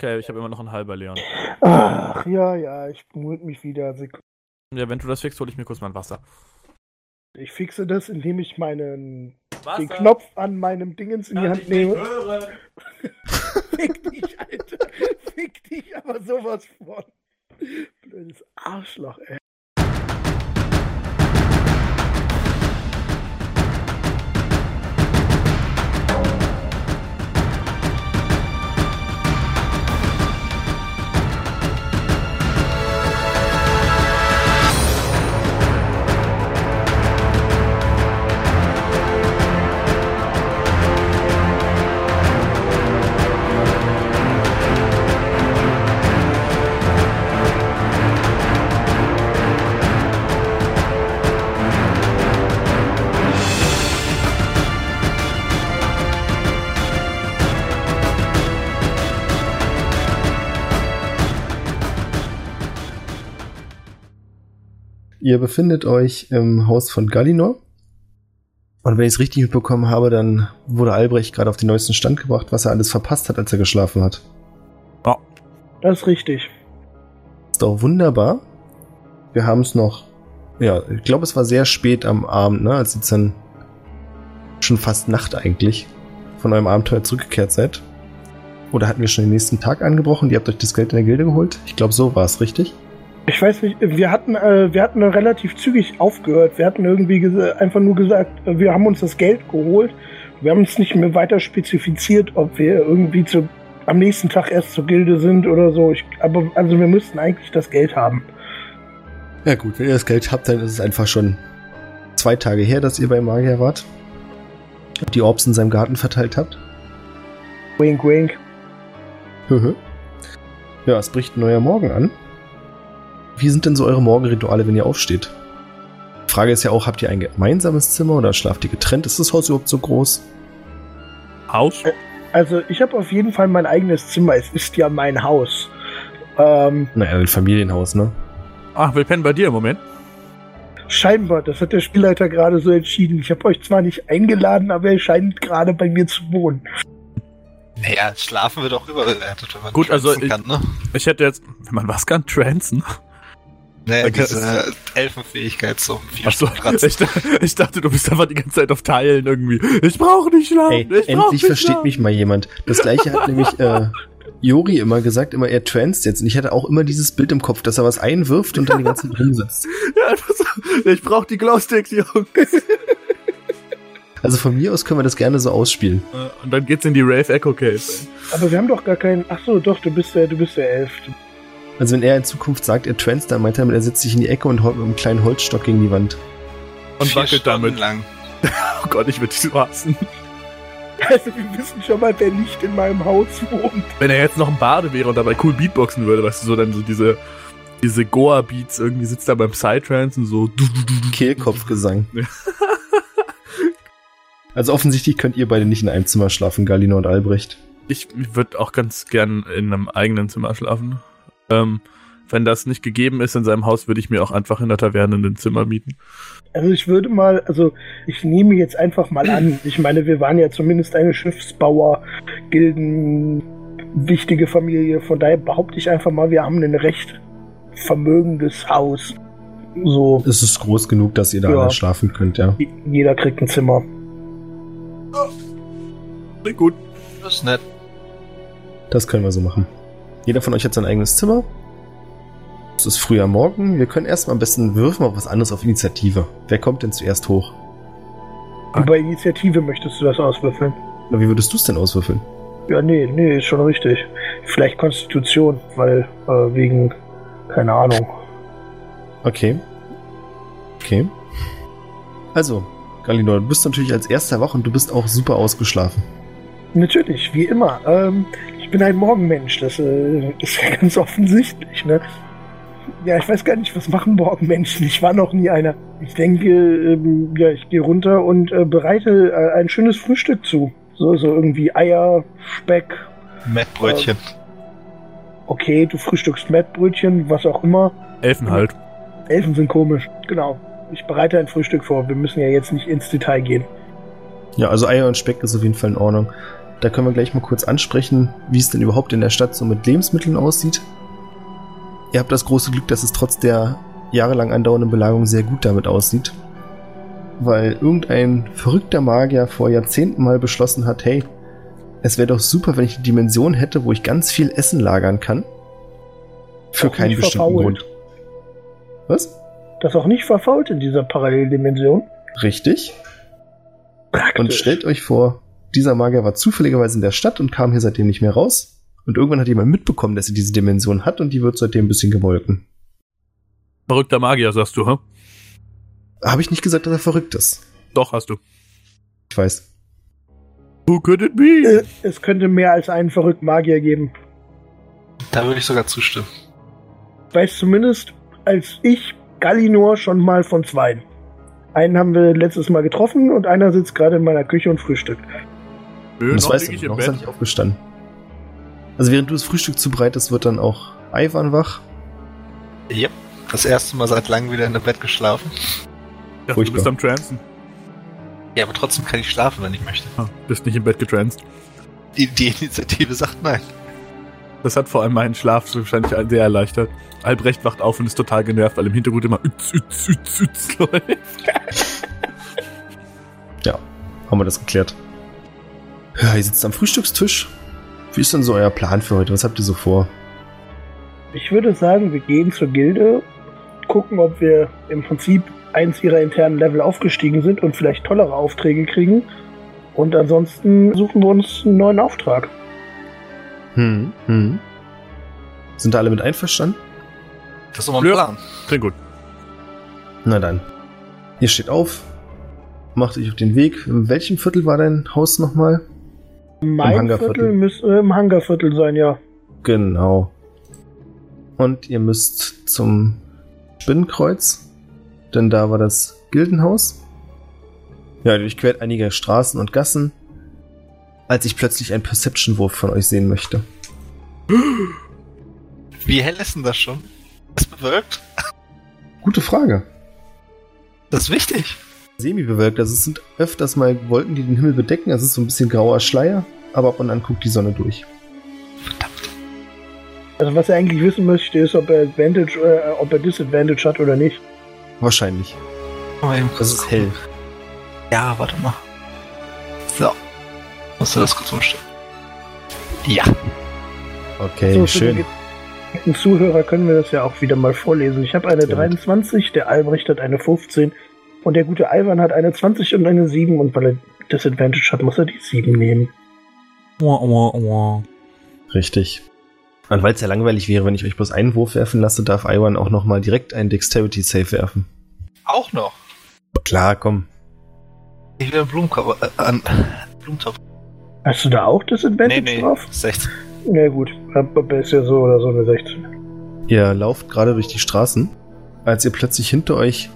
Okay, ich habe immer noch einen halber Leon. Ach, ja, ja, ich bemühe mich wieder. Sek- Ja, wenn du das fixst, hole ich mir kurz mein Wasser. Ich fixe das, indem ich meinen den Knopf an meinem Dingens in die Hand nehme. Fick dich, Alter. Fick dich, aber sowas von. Blödes Arschloch, ey. Ihr befindet euch im Haus von Galinor. Und wenn ich es richtig mitbekommen habe, dann wurde Albrecht gerade auf den neuesten Stand gebracht, was er alles verpasst hat, als er geschlafen hat. Das ist richtig. Ist doch wunderbar. Wir haben es noch. Ja, ich glaube, es war sehr spät am Abend, ne? Als ihr jetzt dann schon fast Nacht eigentlich von eurem Abenteuer zurückgekehrt seid. Oder hatten wir schon den nächsten Tag angebrochen? Ihr habt euch das Geld in der Gilde geholt? Ich glaube, so war es, richtig? Ich weiß nicht, wir hatten, äh, wir hatten relativ zügig aufgehört. Wir hatten irgendwie einfach nur gesagt, äh, wir haben uns das Geld geholt. Wir haben uns nicht mehr weiter spezifiziert, ob wir irgendwie zu, am nächsten Tag erst zur Gilde sind oder so. Ich, aber also wir müssten eigentlich das Geld haben. Ja gut, wenn ihr das Geld habt, dann ist es einfach schon zwei Tage her, dass ihr bei Magier wart. Und die Orbs in seinem Garten verteilt habt. Wink, wink. Ja, es bricht ein neuer Morgen an. Wie sind denn so eure Morgenrituale, wenn ihr aufsteht? Die Frage ist ja auch, habt ihr ein gemeinsames Zimmer oder schlaft ihr getrennt? Ist das Haus überhaupt so groß? Haus? Also ich habe auf jeden Fall mein eigenes Zimmer. Es ist ja mein Haus. Ähm, Naja, ein Familienhaus, ne? Ach, wir pennen bei dir im Moment. scheinbar, das hat der Spielleiter gerade so entschieden. Ich habe euch zwar nicht eingeladen, aber er scheint gerade bei mir zu wohnen. Naja, schlafen wir doch überbewertet, wenn man Gut, also ich- kann, ne? Ich hätte jetzt, wenn man was kann, transen. Naja, Okay, diese Elfenfähigkeit so. Achso, ich, dachte- ich dachte, du bist einfach die ganze Zeit auf Teilen irgendwie. Ich brauche nicht schlafen. Ey, ich endlich nicht versteht schlafen. mich mal jemand. Das gleiche hat nämlich äh, Jori immer gesagt, immer er transt jetzt. Und ich hatte auch immer dieses Bild im Kopf, dass er was einwirft und dann die ganze Zeit rumsitzt. Ja, einfach so. Ich brauche die Glowsticks, Jungs. Also von mir aus können wir das gerne so ausspielen. Äh, Und dann geht's in die Rave Echo Cave. ey. Aber wir haben doch gar keinen. Ach so, doch, du bist der, du bist der Elf. Also wenn er in Zukunft sagt, er transt, dann meint er, er setzt sich in die Ecke und haut mit einem kleinen Holzstock gegen die Wand. Und vier wackelt Stunden damit. lang. Oh Gott, ich würde dich so hassen. Also wir wissen schon mal, wer nicht in meinem Haus wohnt. Wenn er jetzt noch ein Bade wäre und dabei cool Beatboxen würde, weißt du, so dann so diese, diese Goa-Beats irgendwie sitzt da beim Psytrance und so. du, du, du, du. Kehlkopfgesang. Also offensichtlich könnt ihr beide nicht in einem Zimmer schlafen, Galina und Albrecht. Ich würde auch ganz gern in einem eigenen Zimmer schlafen. Ähm, wenn das nicht gegeben ist in seinem Haus, würde ich mir auch einfach in der Taverne ein Zimmer mieten. Also ich würde mal, also ich nehme jetzt einfach mal an. Ich meine, wir waren ja zumindest eine Schiffsbauer, Gilden, wichtige Familie. Von daher behaupte ich einfach mal, wir haben ein recht vermögendes Haus. So, Es ist groß genug, dass ihr da Ja. alle schlafen könnt, ja. jeder kriegt ein Zimmer. Klingt gut. Das ist nett. Das können wir so machen. Jeder von euch hat sein eigenes Zimmer. Es ist früh am Morgen. Wir können erstmal am besten würfen auf was anderes auf Initiative. Wer kommt denn zuerst hoch? Bei Initiative möchtest du das auswürfeln? Na, wie würdest du es denn auswürfeln? Ja, nee, nee, ist schon richtig. Vielleicht Konstitution, weil äh, wegen, keine Ahnung. Okay. Okay. Also, Galinor, du bist natürlich als erster wach und du bist auch super ausgeschlafen. Natürlich, wie immer. Ähm, ich bin ein Morgenmensch, das äh, ist ja ganz offensichtlich, ne? Ja, ich weiß gar nicht, was machen Morgenmenschen. Ich war noch nie einer. Ich denke, ähm, ja, ich gehe runter und äh, bereite äh, ein schönes Frühstück zu. So, so irgendwie Eier, Speck. Mettbrötchen. Okay, du frühstückst Mettbrötchen, was auch immer. Elfen halt. Elfen sind komisch. Genau. Ich bereite ein Frühstück vor. Wir müssen ja jetzt nicht ins Detail gehen. Ja, also Eier und Speck ist auf jeden Fall in Ordnung. Da können wir gleich mal kurz ansprechen, wie es denn überhaupt in der Stadt so mit Lebensmitteln aussieht. Ihr habt das große Glück, dass es trotz der jahrelang andauernden Belagerung sehr gut damit aussieht. Weil irgendein verrückter Magier vor Jahrzehnten mal beschlossen hat, hey, es wäre doch super, wenn ich eine Dimension hätte, wo ich ganz viel Essen lagern kann. Für Auch keinen bestimmten verfault. Grund. Was? Das auch nicht verfault in dieser Paralleldimension. Richtig. Und Praktisch. stellt euch vor, dieser Magier war zufälligerweise in der Stadt und kam hier seitdem nicht mehr raus. Und irgendwann hat jemand mitbekommen, dass er diese Dimension hat und die wird seitdem ein bisschen gemolken. Verrückter Magier, sagst du, hä? Habe ich nicht gesagt, dass er verrückt ist. Doch, hast du. Ich weiß. Who could it be? Äh, Es könnte mehr als einen verrückten Magier geben. Da würde ich sogar zustimmen. Ich weiß zumindest, als ich Gallinor schon mal von zweien. Einen haben wir letztes Mal getroffen und einer sitzt gerade in meiner Küche und frühstückt. Nö, das noch weißt lieg du ich noch, ist er Bett. nicht aufgestanden. Also während du das Frühstück zubereitest, wird dann auch Ivan wach. Yep. Das erste Mal seit langem wieder in der Bett geschlafen. Ich dachte, du bist am Transen. Ja, aber trotzdem kann ich schlafen, wenn ich möchte. Ah, bist nicht im Bett getranst. Die, die Initiative sagt nein. Das hat vor allem meinen Schlaf so wahrscheinlich sehr erleichtert. Albrecht wacht auf und ist total genervt, weil im Hintergrund immer ütz, ütz, ütz, ütz läuft. Ja, haben wir das geklärt. Ja, ihr sitzt am Frühstückstisch. Wie ist denn so euer Plan für heute? Was habt ihr so vor? Ich würde sagen, wir gehen zur Gilde, gucken, ob wir im Prinzip eins ihrer internen Level aufgestiegen sind und vielleicht tollere Aufträge kriegen. Und ansonsten suchen wir uns einen neuen Auftrag. Hm, hm. Sind da alle mit einverstanden? Das ist doch mal ein. Plan. Klingt gut. Na dann. Ihr steht auf, macht euch auf den Weg. In welchem Viertel war dein Haus nochmal? Mein Hangarviertel. Viertel müsste äh, im Hangarviertel sein, ja. Genau. Und ihr müsst zum Spinnenkreuz, denn da war das Gildenhaus. Ja, durchquert einige Straßen und Gassen, als ich plötzlich einen Perception-Wurf von euch sehen möchte. Wie hell ist denn das schon? Ist bewölkt? Gute Frage. Das ist wichtig. Semi-bewölkt, also es sind öfters mal Wolken, die den Himmel bedecken. Es ist so ein bisschen grauer Schleier, aber ab und an guckt die Sonne durch. Verdammt. Also was er eigentlich wissen möchte, ist, ob er Advantage, äh, ob er Disadvantage hat oder nicht. Wahrscheinlich. Mal eben Das ist hell. Ja, warte mal. So. Musst du das kurz umstellen? Ja. Okay, So, schön. Zuhörer können wir das ja auch wieder mal vorlesen. Ich habe eine Sehr gut. 23, der Albrecht hat eine 15 und der gute Ivan hat eine 20 und eine 7 und weil er Disadvantage hat, muss er die 7 nehmen. Richtig. Und weil es ja langweilig wäre, wenn ich euch bloß einen Wurf werfen lasse, darf Iwan auch nochmal direkt einen Dexterity-Save werfen. Auch noch. Klar, komm. Ich will einen Blumentopf. Äh, an Blumentopf. Hast du da auch Disadvantage Nee, nee. drauf? 16. Na gut, aber ist ja so oder so eine 16. Ihr lauft gerade durch die Straßen, als ihr plötzlich hinter euch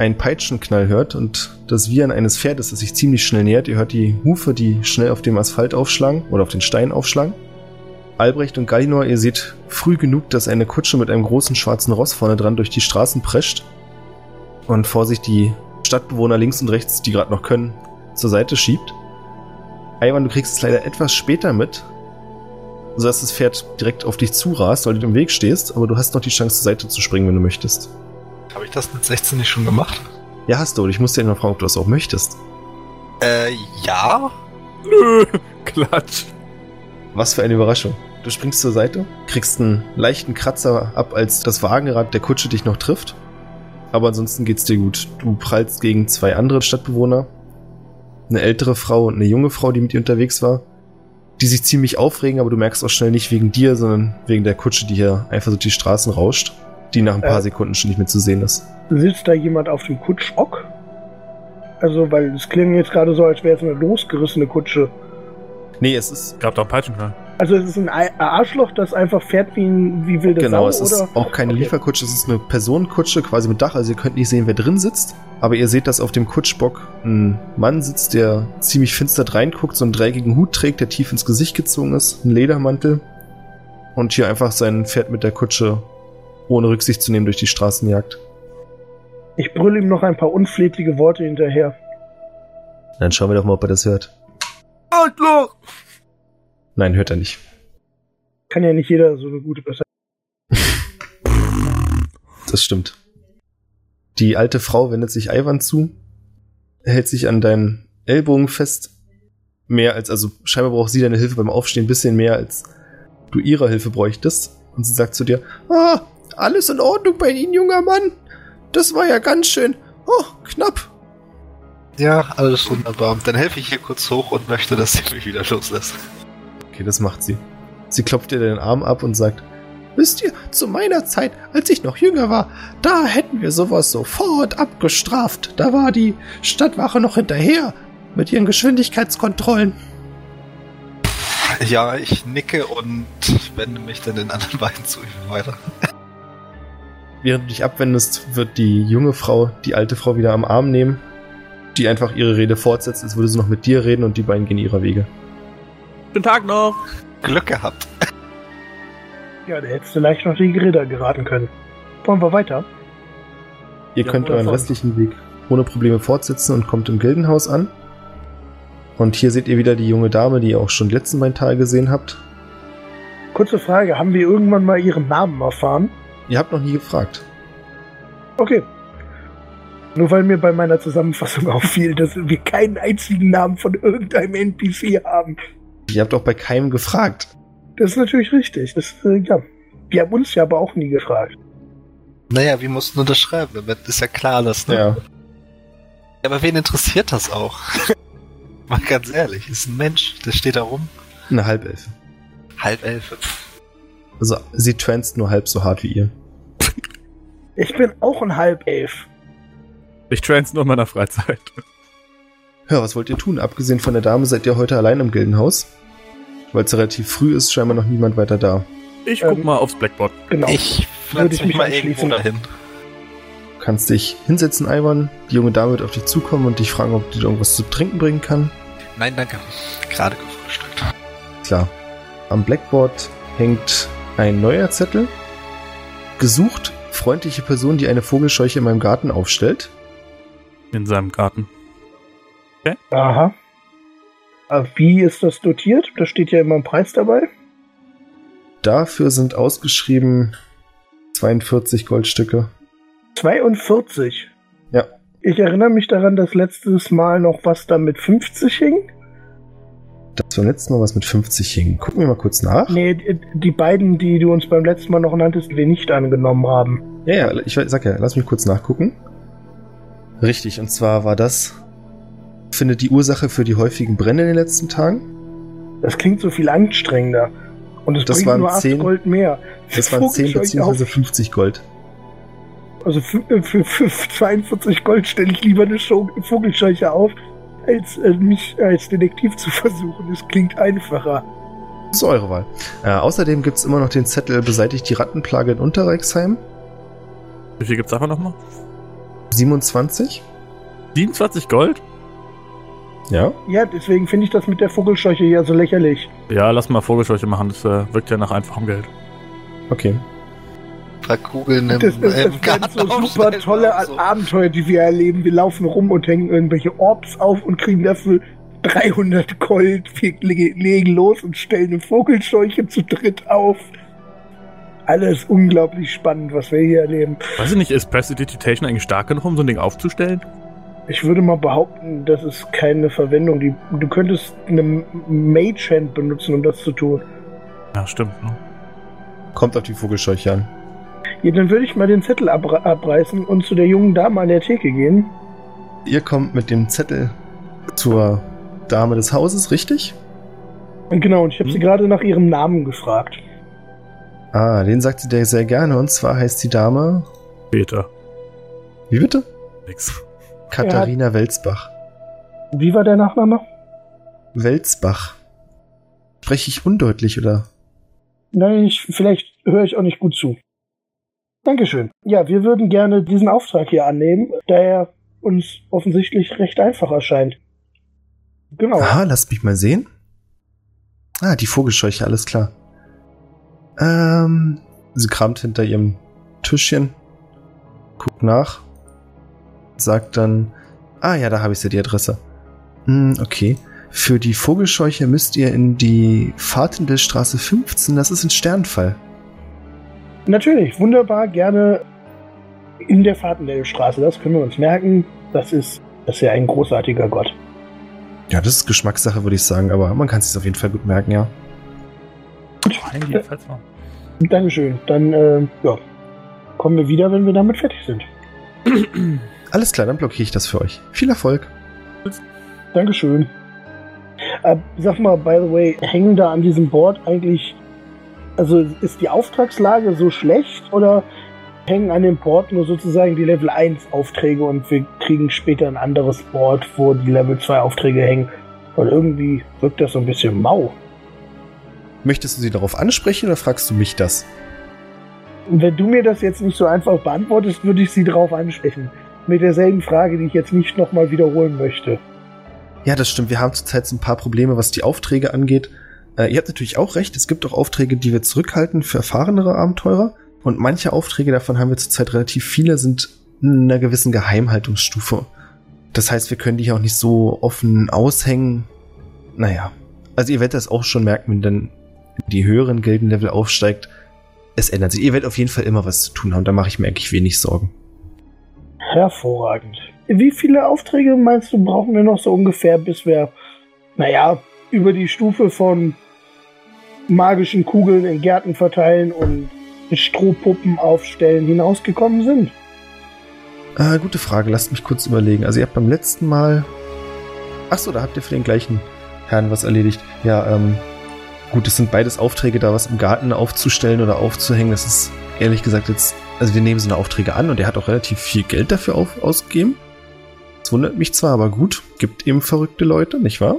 einen Peitschenknall hört und das Wiehern eines Pferdes, das sich ziemlich schnell nähert. Ihr hört die Hufe, die schnell auf dem Asphalt aufschlagen oder auf den Stein aufschlagen. Albrecht und Gallinor, ihr seht früh genug, dass eine Kutsche mit einem großen schwarzen Ross vorne dran durch die Straßen prescht und vor sich die Stadtbewohner links und rechts, die gerade noch können, zur Seite schiebt. Ivan, du kriegst es leider etwas später mit, sodass das Pferd direkt auf dich zurast, weil du im Weg stehst, aber du hast noch die Chance, zur Seite zu springen, wenn du möchtest. Habe ich das mit 16 nicht schon gemacht? Ja, hast du, und ich muss dir noch fragen, ob du das auch möchtest. Äh, ja. Nö, Klatsch. Was für eine Überraschung. Du springst zur Seite, kriegst einen leichten Kratzer ab, als das Wagenrad der Kutsche dich noch trifft. Aber ansonsten geht's dir gut. Du prallst gegen zwei andere Stadtbewohner. Eine ältere Frau und eine junge Frau, die mit dir unterwegs war. Die sich ziemlich aufregen, aber du merkst auch schnell nicht wegen dir, sondern wegen der Kutsche, die hier einfach durch die Straßen rauscht. Die nach ein paar Äh. Sekunden schon nicht mehr zu sehen ist. Sitzt da jemand auf dem Kutschbock? Also, weil es klingt jetzt gerade so, als wäre es eine losgerissene Kutsche. Nee, es ist Gab doch einen Peitschenknall. Also es ist ein Ei- Arschloch, das einfach fährt wie, ein, wie wilde Genau, es Sau, ist oder? auch keine Okay. Lieferkutsche, es ist eine Personenkutsche quasi mit Dach, also ihr könnt nicht sehen, wer drin sitzt. Aber ihr seht, dass auf dem Kutschbock ein Mann sitzt, der ziemlich finster reinguckt, so einen dreckigen Hut trägt, der tief ins Gesicht gezogen ist, einen Ledermantel und hier einfach sein Pferd mit der Kutsche ohne Rücksicht zu nehmen durch die Straßen jagt. Ich brülle ihm noch ein paar unflätige Worte hinterher. Dann schauen wir doch mal, ob er das hört. Arschloch! Nein, hört er nicht. Kann ja nicht jeder so eine gute Besserung. Das stimmt. Die alte Frau wendet sich Ivan zu, hält sich an deinen Ellbogen fest. Mehr als, also scheinbar braucht sie deine Hilfe beim Aufstehen, bisschen mehr als du ihrer Hilfe bräuchtest. Und sie sagt zu dir, ah, alles in Ordnung bei Ihnen, junger Mann. Das war ja ganz schön. Oh, knapp. Ja, alles wunderbar. Dann helfe ich hier kurz hoch und möchte, dass sie mich wieder loslässt. Okay, das macht sie. Sie klopft dir den Arm ab und sagt, Wisst ihr, zu meiner Zeit, als ich noch jünger war, da hätten wir sowas sofort abgestraft. Da war die Stadtwache noch hinterher mit ihren Geschwindigkeitskontrollen. Ja, ich nicke und wende mich dann den anderen beiden zu ihm weiter. Während du dich abwendest, wird die junge Frau die alte Frau wieder am Arm nehmen, die einfach ihre Rede fortsetzt, als würde sie noch mit dir reden und die beiden gehen ihrer Wege. Guten Tag noch. Glück gehabt. Ja, da hättest du leicht noch die Räder geraten können. Wollen wir weiter? Ihr Ja, könnt euren wundervoll. restlichen Weg ohne Probleme fortsetzen und kommt im Gildenhaus an. Und hier seht ihr wieder die junge Dame, die ihr auch schon letzten beiden Tage gesehen habt. Kurze Frage, haben wir irgendwann mal ihren Namen erfahren? Ihr habt noch nie gefragt. Okay. Nur weil mir bei meiner Zusammenfassung auffiel, dass wir keinen einzigen Namen von irgendeinem NPC haben. Ihr habt auch bei keinem gefragt. Das ist natürlich richtig. Das, äh, ja. Die haben uns ja aber auch nie gefragt. Naja, wir mussten unterschreiben, damit ist ja klar, dass, ne? Ja. Ja, aber wen interessiert das auch? Mal ganz ehrlich, ist ein Mensch, der steht da rum. Eine Halbelfe. Halb elf. Pff. Also sie transt nur halb so hart wie ihr. Ich bin auch ein Halbelf. Ich trans nur in meiner Freizeit. Ja, was wollt ihr tun? Abgesehen von der Dame seid ihr heute allein im Gildenhaus. Weil es relativ früh ist, scheinbar noch niemand weiter da. Ich guck Ähm, mal aufs Blackboard. Genau. Ich Würde ich mich mich mal irgendwo dahin. Du kannst dich hinsetzen, Ivan. Die junge Dame wird auf dich zukommen und dich fragen, ob die dir irgendwas zu trinken bringen kann. Nein, danke. Gerade gefrühstückt. Klar. Am Blackboard hängt ein neuer Zettel. Gesucht freundliche Person, die eine Vogelscheuche in meinem Garten aufstellt. In seinem Garten. Aha. Aber wie ist das dotiert? Da steht ja immer ein Preis dabei. Dafür sind ausgeschrieben 42 Goldstücke. 42. Ja. Ich erinnere mich daran, dass letztes Mal noch was da mit 50 hing. Das beim letzten Mal was mit 50 hing. Gucken wir mal kurz nach. Nee, die- die beiden, die du uns beim letzten Mal noch nanntest, die wir nicht angenommen haben. Ja, ja, ich sag ja, lass mich kurz nachgucken. Richtig, und zwar war das, findet die Ursache für die häufigen Brände in den letzten Tagen. Das klingt so viel anstrengender. Und es Das bringt waren nur 8 10 Gold mehr. Das waren 10 Vogelscheuche bzw. auf- 50 Gold. Also für, für, für 42 Gold stelle ich lieber eine Vogelscheuche auf, als äh, mich als Detektiv zu versuchen. Das klingt einfacher. Das ist eure Wahl. Äh, außerdem gibt's immer noch den Zettel Beseitigt die Rattenplage in Unterreichsheim. Wie viel gibt's davon nochmal? 27. 27 Gold? Ja. Ja, deswegen finde ich das mit der Vogelscheuche ja so lächerlich. Ja, lass mal Vogelscheuche machen. Das äh, wirkt ja nach einfachem Geld. Okay. Ein paar Kugeln im, Das, das, im das Garten sind so super tolle so. Abenteuer, die wir erleben. Wir laufen rum und hängen irgendwelche Orbs auf und kriegen dafür 300 Gold. Wir le- legen los und stellen eine Vogelscheuche zu dritt auf. Alles unglaublich spannend, was wir hier erleben. Weiß ich nicht, ist Prestidigitation eigentlich stark genug, um so ein Ding aufzustellen? Ich würde mal behaupten, das ist keine Verwendung. Die, du könntest eine Mage Hand benutzen, um das zu tun. Ja, stimmt. Ne? Kommt auf die Vogelscheuche an. Ja, dann würde ich mal den Zettel abre abreißen und zu der jungen Dame an der Theke gehen. Ihr kommt mit dem Zettel zur Dame des Hauses, richtig? Genau, und ich habe Hm. sie gerade nach ihrem Namen gefragt. Ah, den sagt sie dir sehr gerne. Und zwar heißt die Dame. Peter. Wie bitte? Nix. Katharina Welsbach. Wie war der Nachname? Welsbach. Spreche ich undeutlich, oder? Nein, ich, vielleicht höre ich auch nicht gut zu. Dankeschön. Ja, wir würden gerne diesen Auftrag hier annehmen, da er uns offensichtlich recht einfach erscheint. Genau. Aha, lasst mich mal sehen. Ah, die Vogelscheuche, alles klar. Ähm, sie kramt hinter ihrem Tischchen, guckt nach, sagt dann, ah ja, da habe ich sie, die Adresse. Hm, okay. Für die Vogelscheuche müsst ihr in die Fahrtendelstraße 15, das ist ein Sternfall. Natürlich, wunderbar, gerne in der Fahrtendelstraße. Das können wir uns merken. Das ist, das ist ja ein großartiger Gott. Ja, das ist Geschmackssache, würde ich sagen, aber man kann es sich auf jeden Fall gut merken, ja. Jedenfalls mal. Dankeschön. Dann äh, ja, kommen wir wieder, wenn wir damit fertig sind. Alles klar, dann blockiere ich das für euch. Viel Erfolg. Dankeschön. Äh, sag mal, by the way, hängen da an diesem Board eigentlich, also ist die Auftragslage so schlecht oder hängen an dem Board nur sozusagen die Level 1 Aufträge und wir kriegen später ein anderes Board, wo die Level 2 Aufträge hängen? Weil irgendwie wirkt das so ein bisschen mau. Möchtest du sie darauf ansprechen oder fragst du mich das? Wenn du mir das jetzt nicht so einfach beantwortest, würde ich sie darauf ansprechen. Mit derselben Frage, die ich jetzt nicht nochmal wiederholen möchte. Ja, das stimmt. Wir haben zurzeit so ein paar Probleme, was die Aufträge angeht. Äh, ihr habt natürlich auch recht. Es gibt auch Aufträge, die wir zurückhalten für erfahrenere Abenteurer. Und manche Aufträge davon haben wir zurzeit relativ viele, sind in einer gewissen Geheimhaltungsstufe. Das heißt, wir können die auch nicht so offen aushängen. Naja. Also ihr werdet das auch schon merken, wenn dann die höheren Gildenlevel aufsteigt. Es ändert sich. Ihr werdet auf jeden Fall immer was zu tun haben. Da mache ich mir eigentlich wenig Sorgen. Hervorragend. Wie viele Aufträge meinst du, brauchen wir noch so ungefähr, bis wir, naja, über die Stufe von magischen Kugeln in Gärten verteilen und Strohpuppen aufstellen hinausgekommen sind? Äh, gute Frage, lasst mich kurz überlegen. Also ihr habt beim letzten Mal. Achso, da habt ihr für den gleichen Herrn was erledigt. Ja, ähm. Gut, es sind beides Aufträge, da was im Garten aufzustellen oder aufzuhängen. Das ist ehrlich gesagt jetzt. Also wir nehmen so eine Aufträge an und er hat auch relativ viel Geld dafür auf, ausgegeben. Das wundert mich zwar, aber gut, gibt eben verrückte Leute, nicht wahr?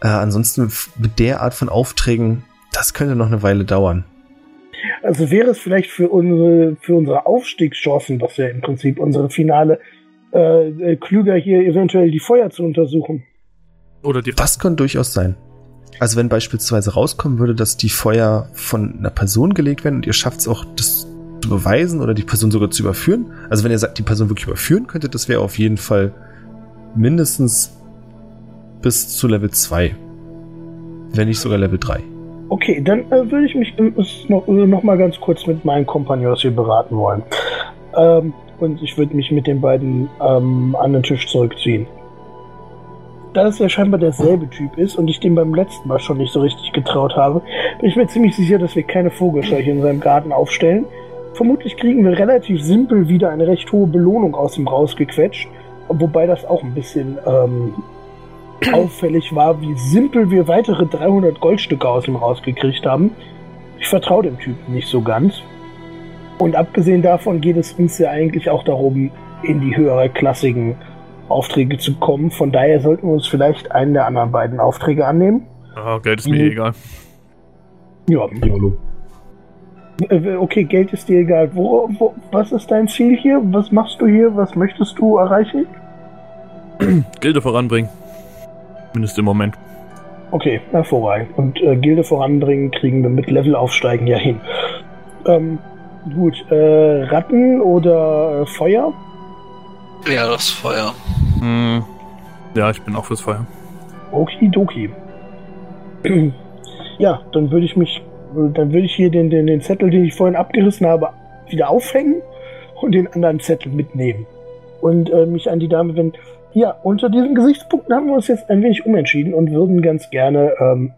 Äh, ansonsten mit der Art von Aufträgen, das könnte noch eine Weile dauern. Also wäre es vielleicht für unsere, für unsere Aufstiegschancen, was ja im Prinzip unsere Finale, äh, klüger hier eventuell die Feuer zu untersuchen. Oder die. Das kann durchaus sein. Also wenn beispielsweise rauskommen würde, dass die Feuer von einer Person gelegt werden und ihr schafft es auch, das zu beweisen oder die Person sogar zu überführen. Also wenn ihr sagt, die Person wirklich überführen könnte, das wäre auf jeden Fall mindestens bis zu Level 2. Wenn nicht sogar Level 3. Okay, dann äh, würde ich mich äh, noch, äh, noch mal ganz kurz mit meinen Kompagnons hier beraten wollen. Ähm, und ich würde mich mit den beiden ähm, an den Tisch zurückziehen. Da es ja scheinbar derselbe Typ ist und ich dem beim letzten Mal schon nicht so richtig getraut habe, bin ich mir ziemlich sicher, dass wir keine Vogelscheuche in seinem Garten aufstellen. Vermutlich kriegen wir relativ simpel wieder eine recht hohe Belohnung aus ihm rausgequetscht, wobei das auch ein bisschen ähm, auffällig war, wie simpel wir weitere 300 Goldstücke aus ihm rausgekriegt haben. Ich vertraue dem Typen nicht so ganz. Und abgesehen davon geht es uns ja eigentlich auch darum, in die höhere klassigen Aufträge zu kommen. Von daher sollten wir uns vielleicht einen der anderen beiden Aufträge annehmen. Ah, Geld ist mir mhm. egal. Ja. Jolo. Äh, okay, Geld ist dir egal. Wo, wo, was ist dein Ziel hier? Was machst du hier? Was möchtest du erreichen? Gilde voranbringen. Zumindest im Moment. Okay, hervorragend. Und äh, Gilde voranbringen kriegen wir mit Level aufsteigen ja hin. Ähm, gut, äh, Ratten oder äh, Feuer? Ja, das Feuer. Hm. Ja, ich bin auch fürs Feuer. Okidoki. ja, dann würde ich mich, dann würde ich hier den, den, den Zettel, den ich vorhin abgerissen habe, wieder aufhängen und den anderen Zettel mitnehmen. Und äh, mich an die Dame wenden. Ja, unter diesen Gesichtspunkten haben wir uns jetzt ein wenig umentschieden und würden ganz gerne ähm,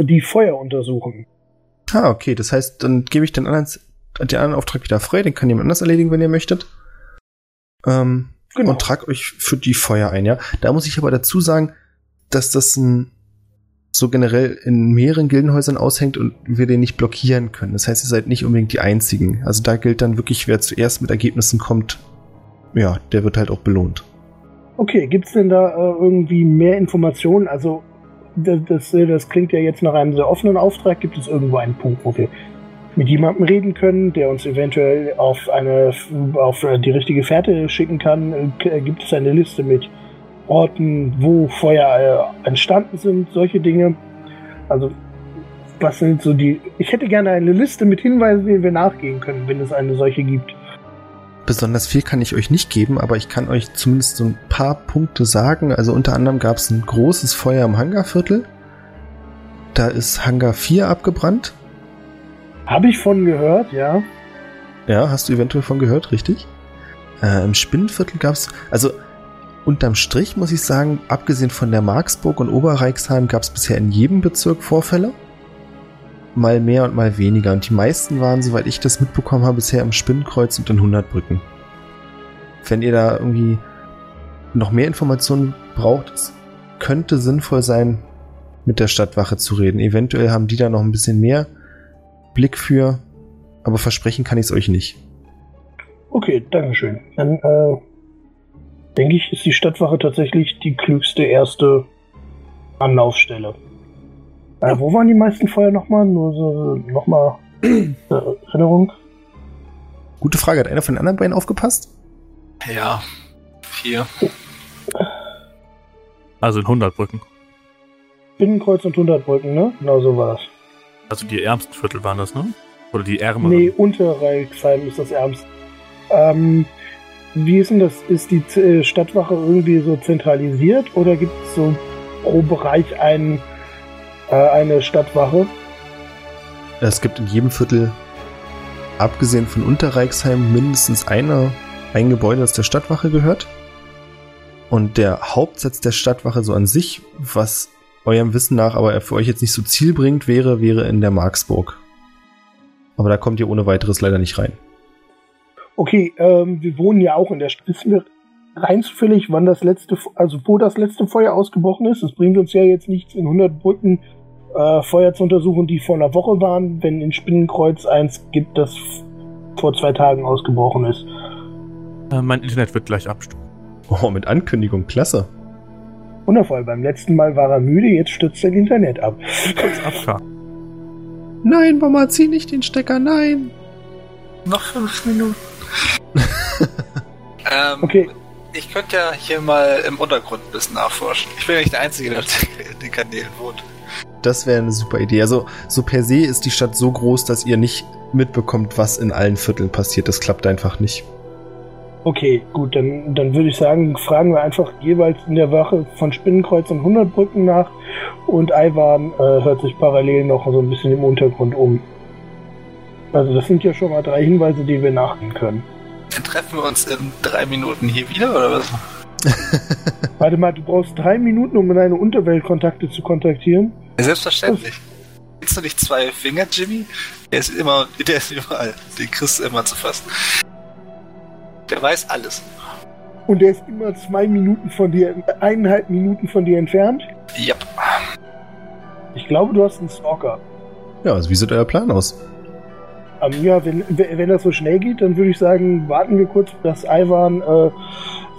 die Feuer untersuchen. Ah, okay. Das heißt, dann gebe ich den anderen, den anderen Auftrag wieder frei. Den kann jemand anders erledigen, wenn ihr möchtet. Ähm, genau. Und trag euch für die Feuer ein, ja. Da muss ich aber dazu sagen, dass das ein so generell in mehreren Gildenhäusern aushängt und wir den nicht blockieren können. Das heißt, ihr seid nicht unbedingt die einzigen. Also da gilt dann wirklich, wer zuerst mit Ergebnissen kommt, ja, der wird halt auch belohnt. Okay, gibt es denn da äh, irgendwie mehr Informationen? Also das, das, das, klingt ja jetzt nach einem sehr offenen Auftrag. Gibt es irgendwo einen Punkt, wo wir mit jemandem reden können, der uns eventuell auf eine auf die richtige Fährte schicken kann? Äh, gibt es eine Liste mit Orten, wo Feuer äh, entstanden sind, solche Dinge? Also was sind so die? Ich hätte gerne eine Liste mit Hinweisen, denen wir nachgehen können, wenn es eine solche gibt. Besonders viel kann ich euch nicht geben, aber ich kann euch zumindest so ein paar Punkte sagen. Also unter anderem gab es ein großes Feuer im Hangarviertel. Da ist Hangar 4 abgebrannt. Habe ich von gehört, ja. Ja, hast du eventuell von gehört, richtig? Äh, Im Spinnenviertel gab es, also unterm Strich muss ich sagen, abgesehen von der Marksburg und Oberreichsheim gab es bisher in jedem Bezirk Vorfälle. Mal mehr und mal weniger. Und die meisten waren, soweit ich das mitbekommen habe, bisher im Spinnenkreuz und in 100 Brücken. Wenn ihr da irgendwie noch mehr Informationen braucht, es könnte sinnvoll sein, mit der Stadtwache zu reden. Eventuell haben die da noch ein bisschen mehr Blick für, aber versprechen kann ich es euch nicht. Okay, Dankeschön. Dann äh, denke ich, ist die Stadtwache tatsächlich die klügste erste Anlaufstelle. Äh, wo waren die meisten Feuer nochmal? Nur so nochmal äh, Erinnerung. Gute Frage. Hat einer von den anderen beiden aufgepasst? Ja. Vier. Also in 100 Brücken. Binnenkreuz und 100 Brücken, ne? Genau so war das. Also die ärmsten Viertel waren das, ne? Oder die ärmeren? Nee, Unterreichsheim ist das ärmste. Ähm, wie ist denn das? Ist die äh, Stadtwache irgendwie so zentralisiert oder gibt es so pro Bereich einen, äh, eine Stadtwache? Es gibt in jedem Viertel, abgesehen von Unterreichsheim, mindestens eine, ein Gebäude, das der Stadtwache gehört. Und der Hauptsitz der Stadtwache so an sich, was eurem Wissen nach aber für euch jetzt nicht so zielbringend wäre, wäre in der Marksburg. Aber da kommt ihr ohne weiteres leider nicht rein. Okay, ähm, wir wohnen ja auch in der Stadt. Wissen wir rein zufällig, wann das letzte, also wo das letzte Feuer ausgebrochen ist? Es bringt uns ja jetzt nichts, in 100 Brücken äh, Feuer zu untersuchen, die vor einer Woche waren, wenn in Spinnenkreuz eins gibt, das vor zwei Tagen ausgebrochen ist. Äh, mein Internet wird gleich abstürzen. Oh, mit Ankündigung, klasse. Wundervoll, beim letzten Mal war er müde, jetzt stürzt sein Internet ab. Abfahren. Nein, Mama, zieh nicht den Stecker, nein. Noch fünf Minuten. ähm, Okay, Ich könnte ja hier mal im Untergrund ein bisschen nachforschen. Ich bin ja nicht der Einzige, der in den Kanälen wohnt. Das wäre eine super Idee. Also, so per se ist die Stadt so groß, dass ihr nicht mitbekommt, was in allen Vierteln passiert. Das klappt einfach nicht. Okay, gut, dann, dann würde ich sagen, fragen wir einfach jeweils in der Wache von Spinnenkreuz und 100 Brücken nach und Ivan äh, hört sich parallel noch so ein bisschen im Untergrund um. Also das sind ja schon mal drei Hinweise, die wir nachgehen können. Dann treffen wir uns in drei Minuten hier wieder, oder was? Warte mal, du brauchst drei Minuten, um deine Unterweltkontakte zu kontaktieren. Ja, selbstverständlich. Kennst du nicht zwei Finger, Jimmy? Der ist immer, der ist überall. Den kriegst du immer zu fassen. Der weiß alles. Und der ist immer zwei Minuten von dir, eineinhalb Minuten von dir entfernt. Yep. Ich glaube, du hast einen Stalker. Ja, also wie sieht euer Plan aus? Ähm, ja, wenn, wenn das so schnell geht, dann würde ich sagen, warten wir kurz, dass Ivan äh,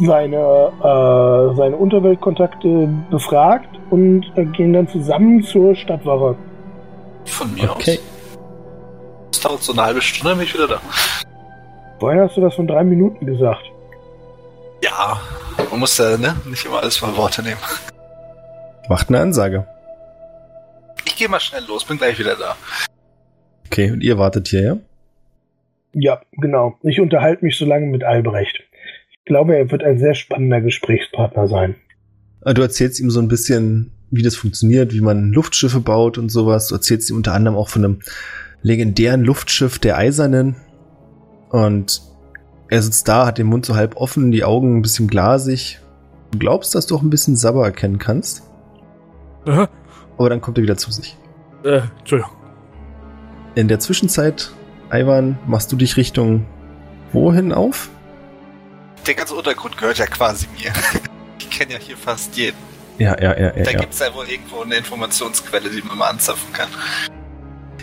seine, äh, seine Unterweltkontakte befragt und äh, gehen dann zusammen zur Stadtwache. Von mir Okay. aus. Es dauert so eine halbe Stunde, dann bin ich wieder da. Vorhin hast du das von drei Minuten gesagt. Ja, man muss ja ne, nicht immer alles mal Worte nehmen. Macht eine Ansage. Ich gehe mal schnell los, bin gleich wieder da. Okay, und ihr wartet hier, ja? Ja, genau. Ich unterhalte mich so lange mit Albrecht. Ich glaube, er wird ein sehr spannender Gesprächspartner sein. Äh, Du erzählst ihm so ein bisschen, wie das funktioniert, wie man Luftschiffe baut und sowas. Du erzählst ihm unter anderem auch von einem legendären Luftschiff der Eisernen. Und er sitzt da, hat den Mund so halb offen, die Augen ein bisschen glasig. Du glaubst, dass du auch ein bisschen Sabber erkennen kannst, Äh, aber dann kommt er wieder zu sich. äh, Entschuldigung. In der Zwischenzeit, Ivan, machst du dich Richtung wohin auf? Der ganze Untergrund gehört ja quasi mir. Ich kenne ja hier fast jeden. Ja, ja, ja, ja. Da Ja, gibt's ja wohl irgendwo eine Informationsquelle, die man mal anzapfen kann.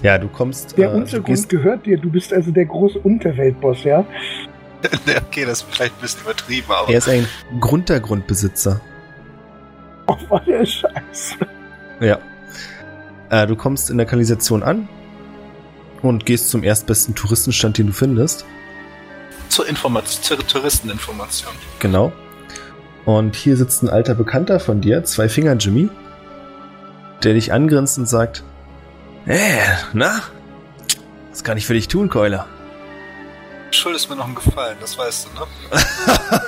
Ja du kommst. Der äh, Untergrund gehst, gehört dir. Du bist also der große Unterweltboss, ja? okay, das ist vielleicht ein bisschen übertrieben, aber er ist ein Grundergrundbesitzer. Oh, war der Scheiß. Ja. Äh, du kommst in der Kanalisation an und gehst zum erstbesten Touristenstand, den du findest. zur Information, zur Touristeninformation. Genau. Und hier sitzt ein alter Bekannter von dir, zwei Finger Jimmy, der dich angrinst und sagt: Äh, na? Was kann ich für dich tun, Keuler? Du schuldest mir noch einen Gefallen, das weißt du, ne?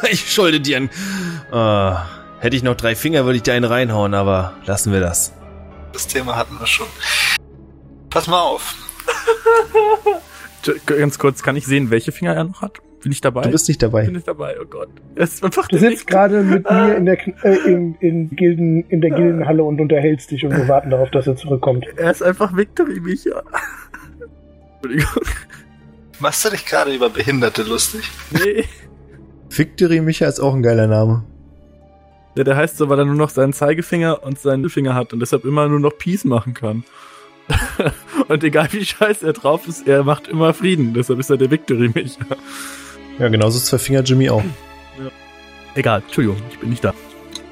ich schulde dir einen. Oh, hätte ich noch drei Finger, würde ich dir einen reinhauen, aber lassen wir das. Das Thema hatten wir schon. Pass mal auf. Ganz kurz, kann ich sehen, welche Finger er noch hat? Bin ich dabei? Du bist nicht dabei. Bin ich dabei, oh Gott. Er ist einfach Du sitzt gerade mit mir in der, Kn- äh, in, in, Gilden, in der Gildenhalle und unterhältst dich und wir warten darauf, dass er zurückkommt. Er ist einfach Victory Micha. Entschuldigung. Machst du dich gerade über Behinderte lustig? Nee. Victory Micha ist auch ein geiler Name. Ja, der heißt so, weil er nur noch seinen Zeigefinger und seinen Mittelfinger hat und deshalb immer nur noch Peace machen kann. und egal wie scheiße er drauf ist, er macht immer Frieden. Deshalb ist er der Victory Micha. Ja, genauso ist zwei Finger Jimmy auch. Egal, Entschuldigung, ich bin nicht da.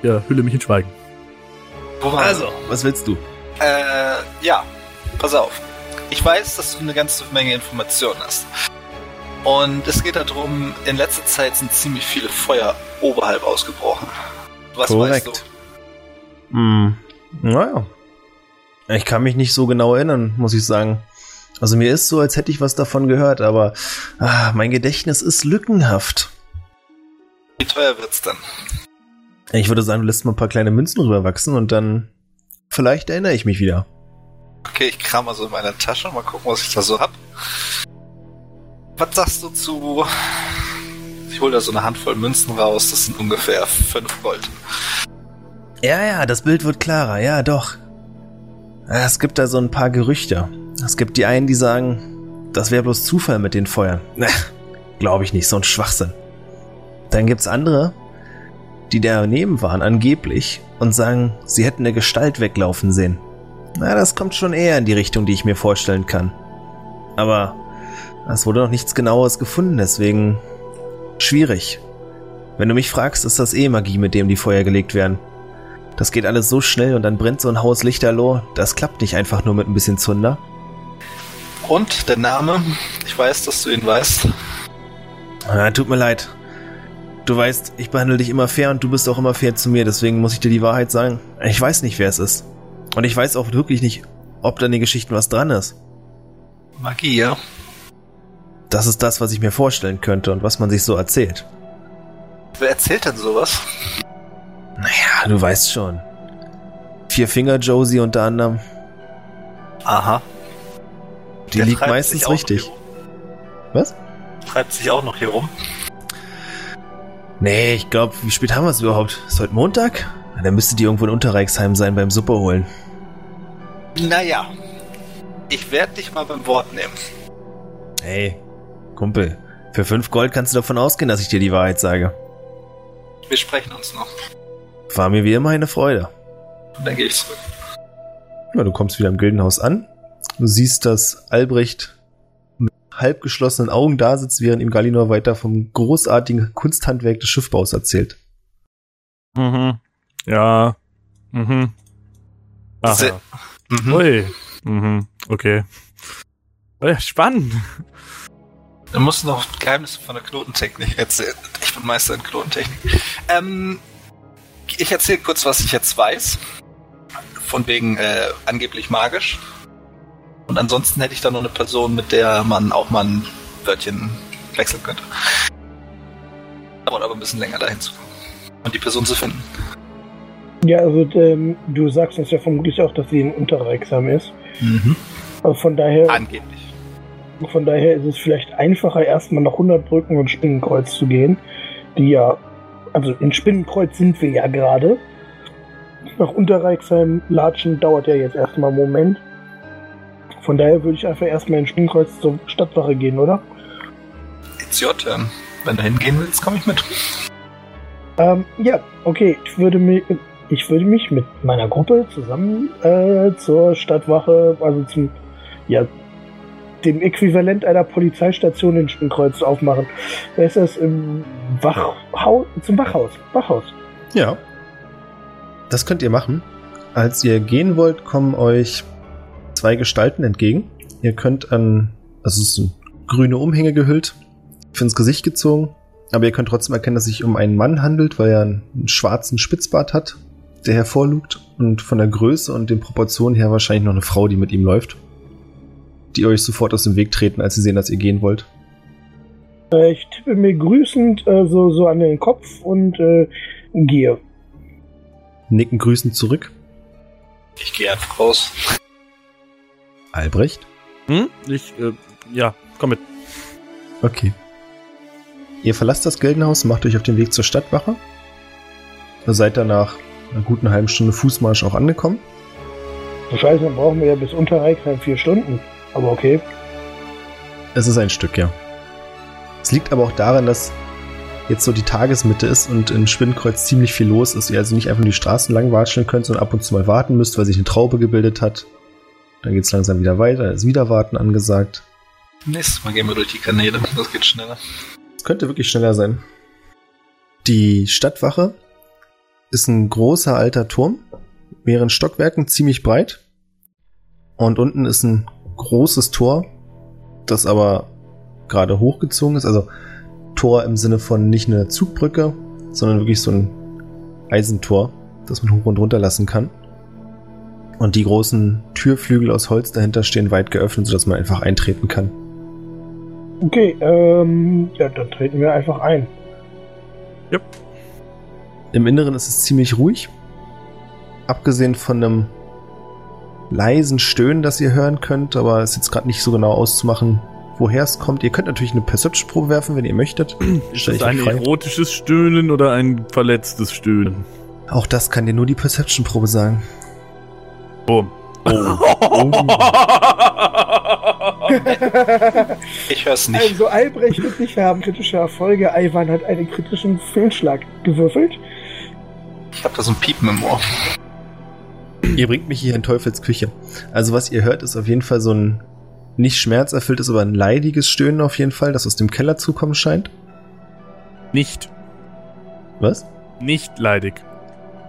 Ja, hülle mich in Schweigen. Also, was willst du? Äh, ja, pass auf. Ich weiß, dass du eine ganze Menge Informationen hast. Und es geht darum, in letzter Zeit sind ziemlich viele Feuer oberhalb ausgebrochen. Was weißt Korrekt. Hm, naja. Ich kann mich nicht so genau erinnern, muss ich sagen. Also mir ist so, als hätte ich was davon gehört, aber ah, mein Gedächtnis ist lückenhaft. Wie teuer wird's dann? Ich würde sagen, du lässt mal ein paar kleine Münzen rüberwachsen und dann vielleicht erinnere ich mich wieder. Okay, ich kram mal so in meiner Tasche, mal gucken, was ich da so hab. Was sagst du zu... Ich hole da so eine Handvoll Münzen raus, das sind ungefähr 5 Gold. Ja, ja, das Bild wird klarer, ja, doch. Ah, Es gibt da so ein paar Gerüchte. Es gibt die einen, die sagen, das wäre bloß Zufall mit den Feuern. Glaube ich nicht, so ein Schwachsinn. Dann gibt's andere, die daneben waren, angeblich, und sagen, sie hätten eine Gestalt weglaufen sehen. Na, das kommt schon eher in die Richtung, die ich mir vorstellen kann. Aber es wurde noch nichts genaues gefunden, deswegen schwierig. Wenn du mich fragst, ist das eh Magie, mit dem die Feuer gelegt werden. Das geht alles so schnell und dann brennt so ein Haus lichterloh. Das klappt nicht einfach nur mit ein bisschen Zunder. Und der Name, ich weiß, dass du ihn weißt. Ah, tut mir leid. Du weißt, ich behandle dich immer fair und du bist auch immer fair zu mir, deswegen muss ich dir die Wahrheit sagen. Ich weiß nicht, wer es ist. Und ich weiß auch wirklich nicht, ob da in den Geschichten was dran ist. Magie, ja. Das ist das, was ich mir vorstellen könnte und was man sich so erzählt. Wer erzählt denn sowas? Naja, du weißt schon. Vier Finger Josie unter anderem. Aha. Die liegt meistens richtig. Was? Treibt sich auch noch hier rum. Nee, ich glaube, wie spät haben wir es überhaupt? Ist heute Montag? Na, Dann müsste die irgendwo in Unterreichsheim sein beim Suppe holen. Naja. Ich werde dich mal beim Wort nehmen. Hey, Kumpel, für fünf Gold kannst du davon ausgehen, dass ich dir die Wahrheit sage. Wir sprechen uns noch. War mir wie immer eine Freude. Und dann gehe ich zurück. Ja, du kommst wieder im Gildenhaus an. Du siehst, dass Albrecht mit halb geschlossenen Augen da sitzt, während ihm Galinor weiter vom großartigen Kunsthandwerk des Schiffbaus erzählt. Mhm. Ja. Mhm. Ach, ja. Mhm. Ui. Mhm. Okay. Oh ja, spannend. Du musst noch Geheimnisse von der Knotentechnik erzählen. Ich bin Meister in Knotentechnik. Ähm, ich erzähle kurz, was ich jetzt weiß. Von wegen äh, angeblich magisch. Und ansonsten hätte ich da noch eine Person, mit der man auch mal ein Wörtchen wechseln könnte. Dauert aber ein bisschen länger, dahin zu kommen. Und die Person zu finden. Ja, also ähm, du sagst uns ja vermutlich auch, dass sie in Unterreichsam ist. Mhm. Also von daher, Angeblich. von daher ist es vielleicht einfacher, erstmal nach 100 Brücken und Spinnenkreuz zu gehen, die ja, also in Spinnenkreuz sind wir ja gerade. Nach Unterreichsheim latschen dauert ja jetzt erstmal einen Moment. Von daher würde ich einfach erstmal in Spinnenkreuz zur Stadtwache gehen, oder? It's your turn. Wenn du hingehen willst, komme ich mit. Ähm, ja, okay. Ich würde mich, ich würde mich mit meiner Gruppe zusammen äh, zur Stadtwache, also zum, ja, dem Äquivalent einer Polizeistation in Spinnkreuz aufmachen. Da ist das im Wachhaus, zum Wachhaus, Wachhaus. Ja. Das könnt ihr machen. Als ihr gehen wollt, kommen euch zwei Gestalten entgegen. Ihr könnt an, also es ist ein grüne Umhänge gehüllt, für ins Gesicht gezogen, aber ihr könnt trotzdem erkennen, dass es sich um einen Mann handelt, weil er einen schwarzen Spitzbart hat, der hervorlugt und von der Größe und den Proportionen her wahrscheinlich noch eine Frau, die mit ihm läuft, die euch sofort aus dem Weg treten, als sie sehen, dass ihr gehen wollt. Ich tippe mir grüßend äh, so, so an den Kopf und äh, gehe. Nicken grüßend zurück. Ich gehe einfach raus. Albrecht? Hm? Ich, äh, ja, komm mit. Okay. Ihr verlasst das Geldenhaus, macht euch auf den Weg zur Stadtwache. Ihr seid dann nach einer guten halben Stunde Fußmarsch auch angekommen. Scheiße, dann brauchen wir ja bis Unterreikheim vier Stunden. Aber okay. Es ist ein Stück, ja. Es liegt aber auch daran, dass jetzt so die Tagesmitte ist und in Spinnkreuz ziemlich viel los ist. Ihr also nicht einfach nur die Straßen lang watscheln könnt, sondern ab und zu mal warten müsst, weil sich eine Traube gebildet hat. Dann geht's langsam wieder weiter, ist wieder Warten angesagt. Nächstes Mal gehen wir durch die Kanäle. Das geht schneller. Es könnte wirklich schneller sein. Die Stadtwache ist ein großer alter Turm, mehreren Stockwerken, ziemlich breit. Und unten ist ein großes Tor, das aber gerade hochgezogen ist. Also Tor im Sinne von nicht eine Zugbrücke, sondern wirklich so ein Eisentor, das man hoch und runter lassen kann. Und die großen Türflügel aus Holz dahinter stehen weit geöffnet, sodass man einfach eintreten kann. Okay, ähm, ja, dann treten wir einfach ein. Im Inneren ist es ziemlich ruhig. Abgesehen von einem leisen Stöhnen, das ihr hören könnt, aber es ist jetzt gerade nicht so genau auszumachen, woher es kommt. Ihr könnt natürlich eine Perception-Probe werfen, wenn ihr möchtet. Ist das ein erotisches Stöhnen oder ein verletztes Stöhnen? Auch das kann dir nur die Perception-Probe sagen. Boom. Ich höre es nicht. Also Albrecht und ich haben kritische Erfolge. Ivan hat einen kritischen Fehlschlag gewürfelt. Ich habe da so ein Piepen im Ohr. Ihr bringt mich hier in Teufels Küche. Also was ihr hört, ist auf jeden Fall so ein nicht schmerzerfülltes, aber ein leidiges Stöhnen auf jeden Fall, das aus dem Keller zu kommen scheint. Nicht. Was? Nicht leidig.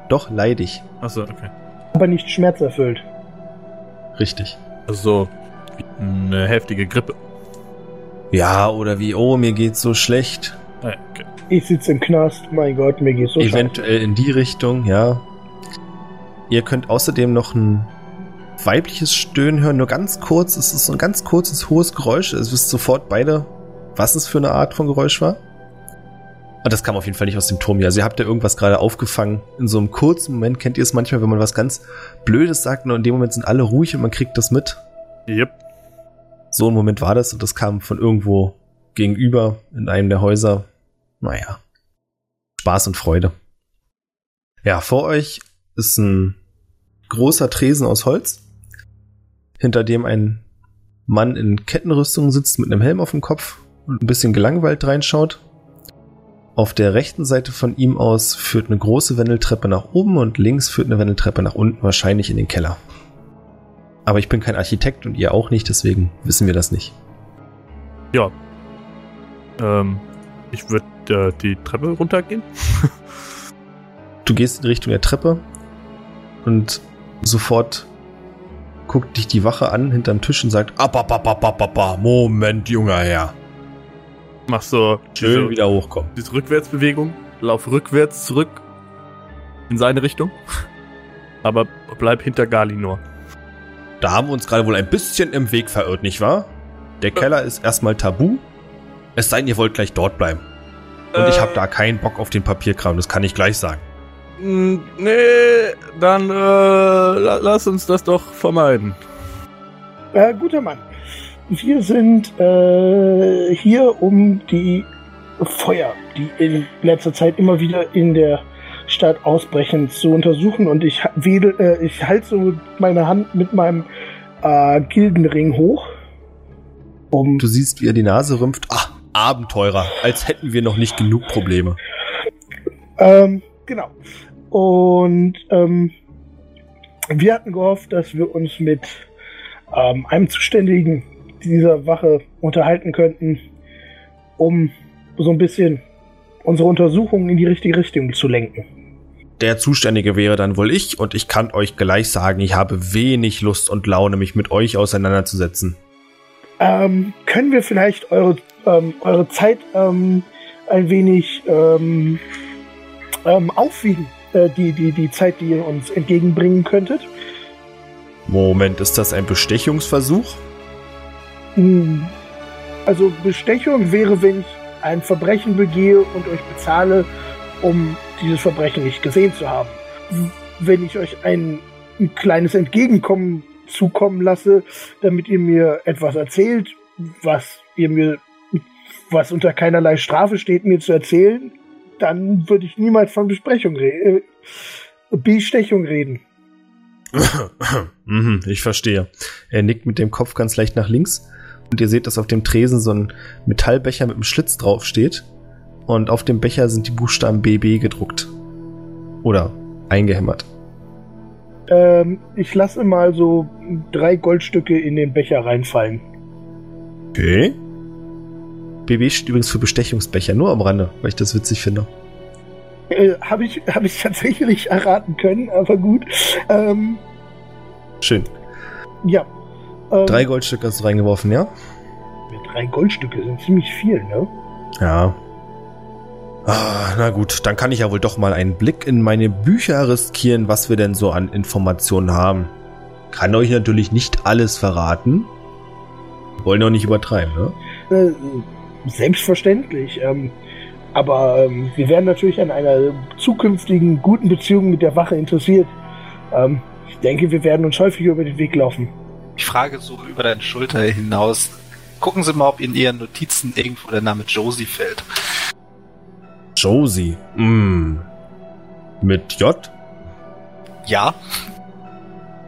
Doch, leidig. Achso, okay. Aber nicht schmerzerfüllt. Richtig. Also, wie eine heftige Grippe. Ja, oder wie, oh, mir geht's so schlecht. Ah, okay. Ich sitze im Knast. Mein Gott, mir geht's so schlecht. Eventuell in die Richtung, ja. Ihr könnt außerdem noch ein weibliches Stöhnen hören, nur ganz kurz. Es ist so ein ganz kurzes, hohes Geräusch. Es wisst sofort beide, was es für eine Art von Geräusch war. Und das kam auf jeden Fall nicht aus dem Turm hier. Also ihr habt ja irgendwas gerade aufgefangen. In so einem kurzen Moment kennt ihr es manchmal, wenn man was ganz Blödes sagt und in dem Moment sind alle ruhig und man kriegt das mit. Yep. So ein Moment war das und das kam von irgendwo gegenüber in einem der Häuser. Naja. Spaß und Freude. Ja, vor euch ist ein großer Tresen aus Holz, hinter dem ein Mann in Kettenrüstung sitzt mit einem Helm auf dem Kopf und ein bisschen gelangweilt reinschaut. Auf der rechten Seite von ihm aus führt eine große Wendeltreppe nach oben und links führt eine Wendeltreppe nach unten, wahrscheinlich in den Keller. Aber ich bin kein Architekt und ihr auch nicht, deswegen wissen wir das nicht. Ja. Ähm, ich würde äh, die Treppe runtergehen. Du gehst in Richtung der Treppe und sofort guckt dich die Wache an hinterm Tisch und sagt, ab, ab, ab, ab, ab, ab, ab, Moment, junger Herr. Mach so Schön diese, wieder hochkommen. diese Rückwärtsbewegung. Lauf rückwärts zurück in seine Richtung. Aber bleib hinter Galinor. Da haben wir uns gerade wohl ein bisschen im Weg verirrt, nicht wahr? Der Keller ist erstmal tabu. Es sei denn, ihr wollt gleich dort bleiben. Und ich Äh. habe da keinen Bock auf den Papierkram, das kann ich gleich sagen. Mm, Nee, dann äh, la lass uns das doch vermeiden. Äh, guter Mann. Wir sind äh, hier, um die Feuer, die in letzter Zeit immer wieder in der Stadt ausbrechen, zu untersuchen. Und ich wedel, äh, ich halte so meine Hand mit meinem äh, Gildenring hoch. Um, Du siehst, wie er die Nase rümpft. Ah, Abenteurer, als hätten wir noch nicht genug Probleme. ähm, genau. Und ähm, wir hatten gehofft, dass wir uns mit ähm, einem Zuständigen dieser Wache unterhalten könnten, um so ein bisschen unsere Untersuchungen in die richtige Richtung zu lenken. Der Zuständige wäre dann wohl ich und ich kann euch gleich sagen, ich habe wenig Lust und Laune, mich mit euch auseinanderzusetzen. Ähm, können wir vielleicht eure, ähm, eure Zeit ähm, ein wenig ähm, ähm, aufwiegen? Äh, die, die, die Zeit, die ihr uns entgegenbringen könntet? Moment, ist das ein Bestechungsversuch? Hm. Also Bestechung wäre, wenn ich ein Verbrechen begehe und euch bezahle, um dieses Verbrechen nicht gesehen zu haben. Wenn ich euch ein, ein kleines Entgegenkommen zukommen lasse, damit ihr mir etwas erzählt, was ihr mir, was unter keinerlei Strafe steht, mir zu erzählen, dann würde ich niemals von Besprechung reden, äh, Bestechung reden. Mhm, ich verstehe. Er nickt mit dem Kopf ganz leicht nach links und ihr seht, dass auf dem Tresen so ein Metallbecher mit einem Schlitz drauf steht und auf dem Becher sind die Buchstaben BB gedruckt. Oder eingehämmert. Ähm, ich lasse mal so drei Goldstücke in den Becher reinfallen. Okay. BB steht übrigens für Bestechungsbecher, nur am Rande, weil ich das witzig finde. Äh, Habe ich, hab ich tatsächlich erraten können, aber gut. Ähm, Schön. ja. Ähm, Drei Goldstücke hast du reingeworfen, ja? drei Goldstücke sind ziemlich viel, ne? Ja. Ah, na gut, dann kann ich ja wohl doch mal einen Blick in meine Bücher riskieren, was wir denn so an Informationen haben. Kann euch natürlich nicht alles verraten. Wollen auch nicht übertreiben, ne? Äh, selbstverständlich. Ähm, aber ähm, wir wären natürlich an einer zukünftigen guten Beziehung mit der Wache interessiert. Ähm, ich denke, wir werden uns häufiger über den Weg laufen. Ich frage so über deine Schulter hinaus. Gucken Sie mal, ob in Ihren Notizen irgendwo der Name Josie fällt. Josie. Mm. Mit J? Ja,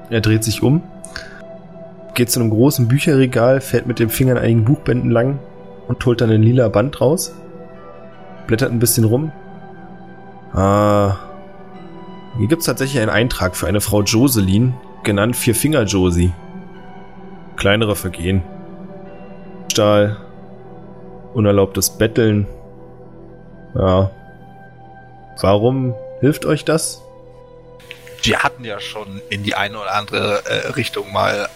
Er dreht sich um, geht zu einem großen Bücherregal, fährt mit dem Finger an einigen Buchbänden lang und holt dann ein lila Band raus. Blättert ein bisschen rum. Ah. Hier gibt's tatsächlich einen Eintrag für eine Frau Joselin, genannt Vierfinger Josie. Kleinere Vergehen. Stahl. Unerlaubtes Betteln. Ja. Warum hilft euch das? wir hatten ja schon in die eine oder andere äh, Richtung mal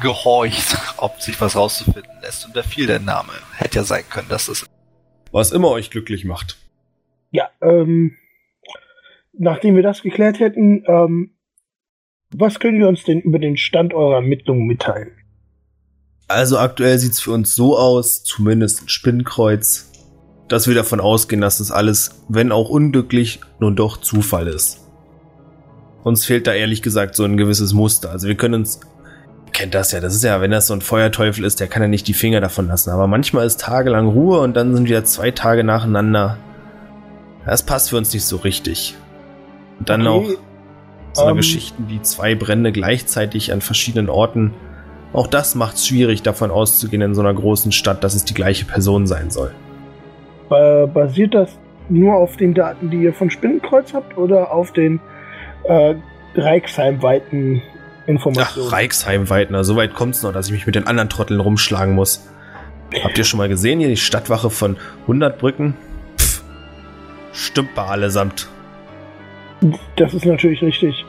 gehorcht, ob sich was rauszufinden lässt. Und da fiel der Name. Hätte ja sein können, dass es. Was immer euch glücklich macht. Ja, ähm, nachdem wir das geklärt hätten, ähm, was können wir uns denn über den Stand eurer Ermittlungen mitteilen? Also aktuell sieht's für uns so aus, zumindest ein Spinnenkreuz, dass wir davon ausgehen, dass das alles, wenn auch unglücklich, nun doch Zufall ist. Uns fehlt da ehrlich gesagt so ein gewisses Muster. Also wir können uns, ihr kennt das ja, das ist ja, wenn das so ein Feuerteufel ist, der kann ja nicht die Finger davon lassen. Aber manchmal ist tagelang Ruhe und dann sind wieder zwei Tage nacheinander. Das passt für uns nicht so richtig. Und dann Okay, auch so eine ähm, Geschichten wie zwei Brände gleichzeitig an verschiedenen Orten. Auch das macht es schwierig, davon auszugehen in so einer großen Stadt, dass es die gleiche Person sein soll. Ba- basiert das nur auf den Daten, die ihr von Spinnenkreuz habt oder auf den äh, Reichsheimweiten Informationen? Ach, Reichsheimweitner, so weit kommt's noch, dass ich mich mit den anderen Trotteln rumschlagen muss. Habt ihr schon mal gesehen hier die Stadtwache von 100 Brücken? Pff, stimmt bei allesamt. Das ist natürlich richtig.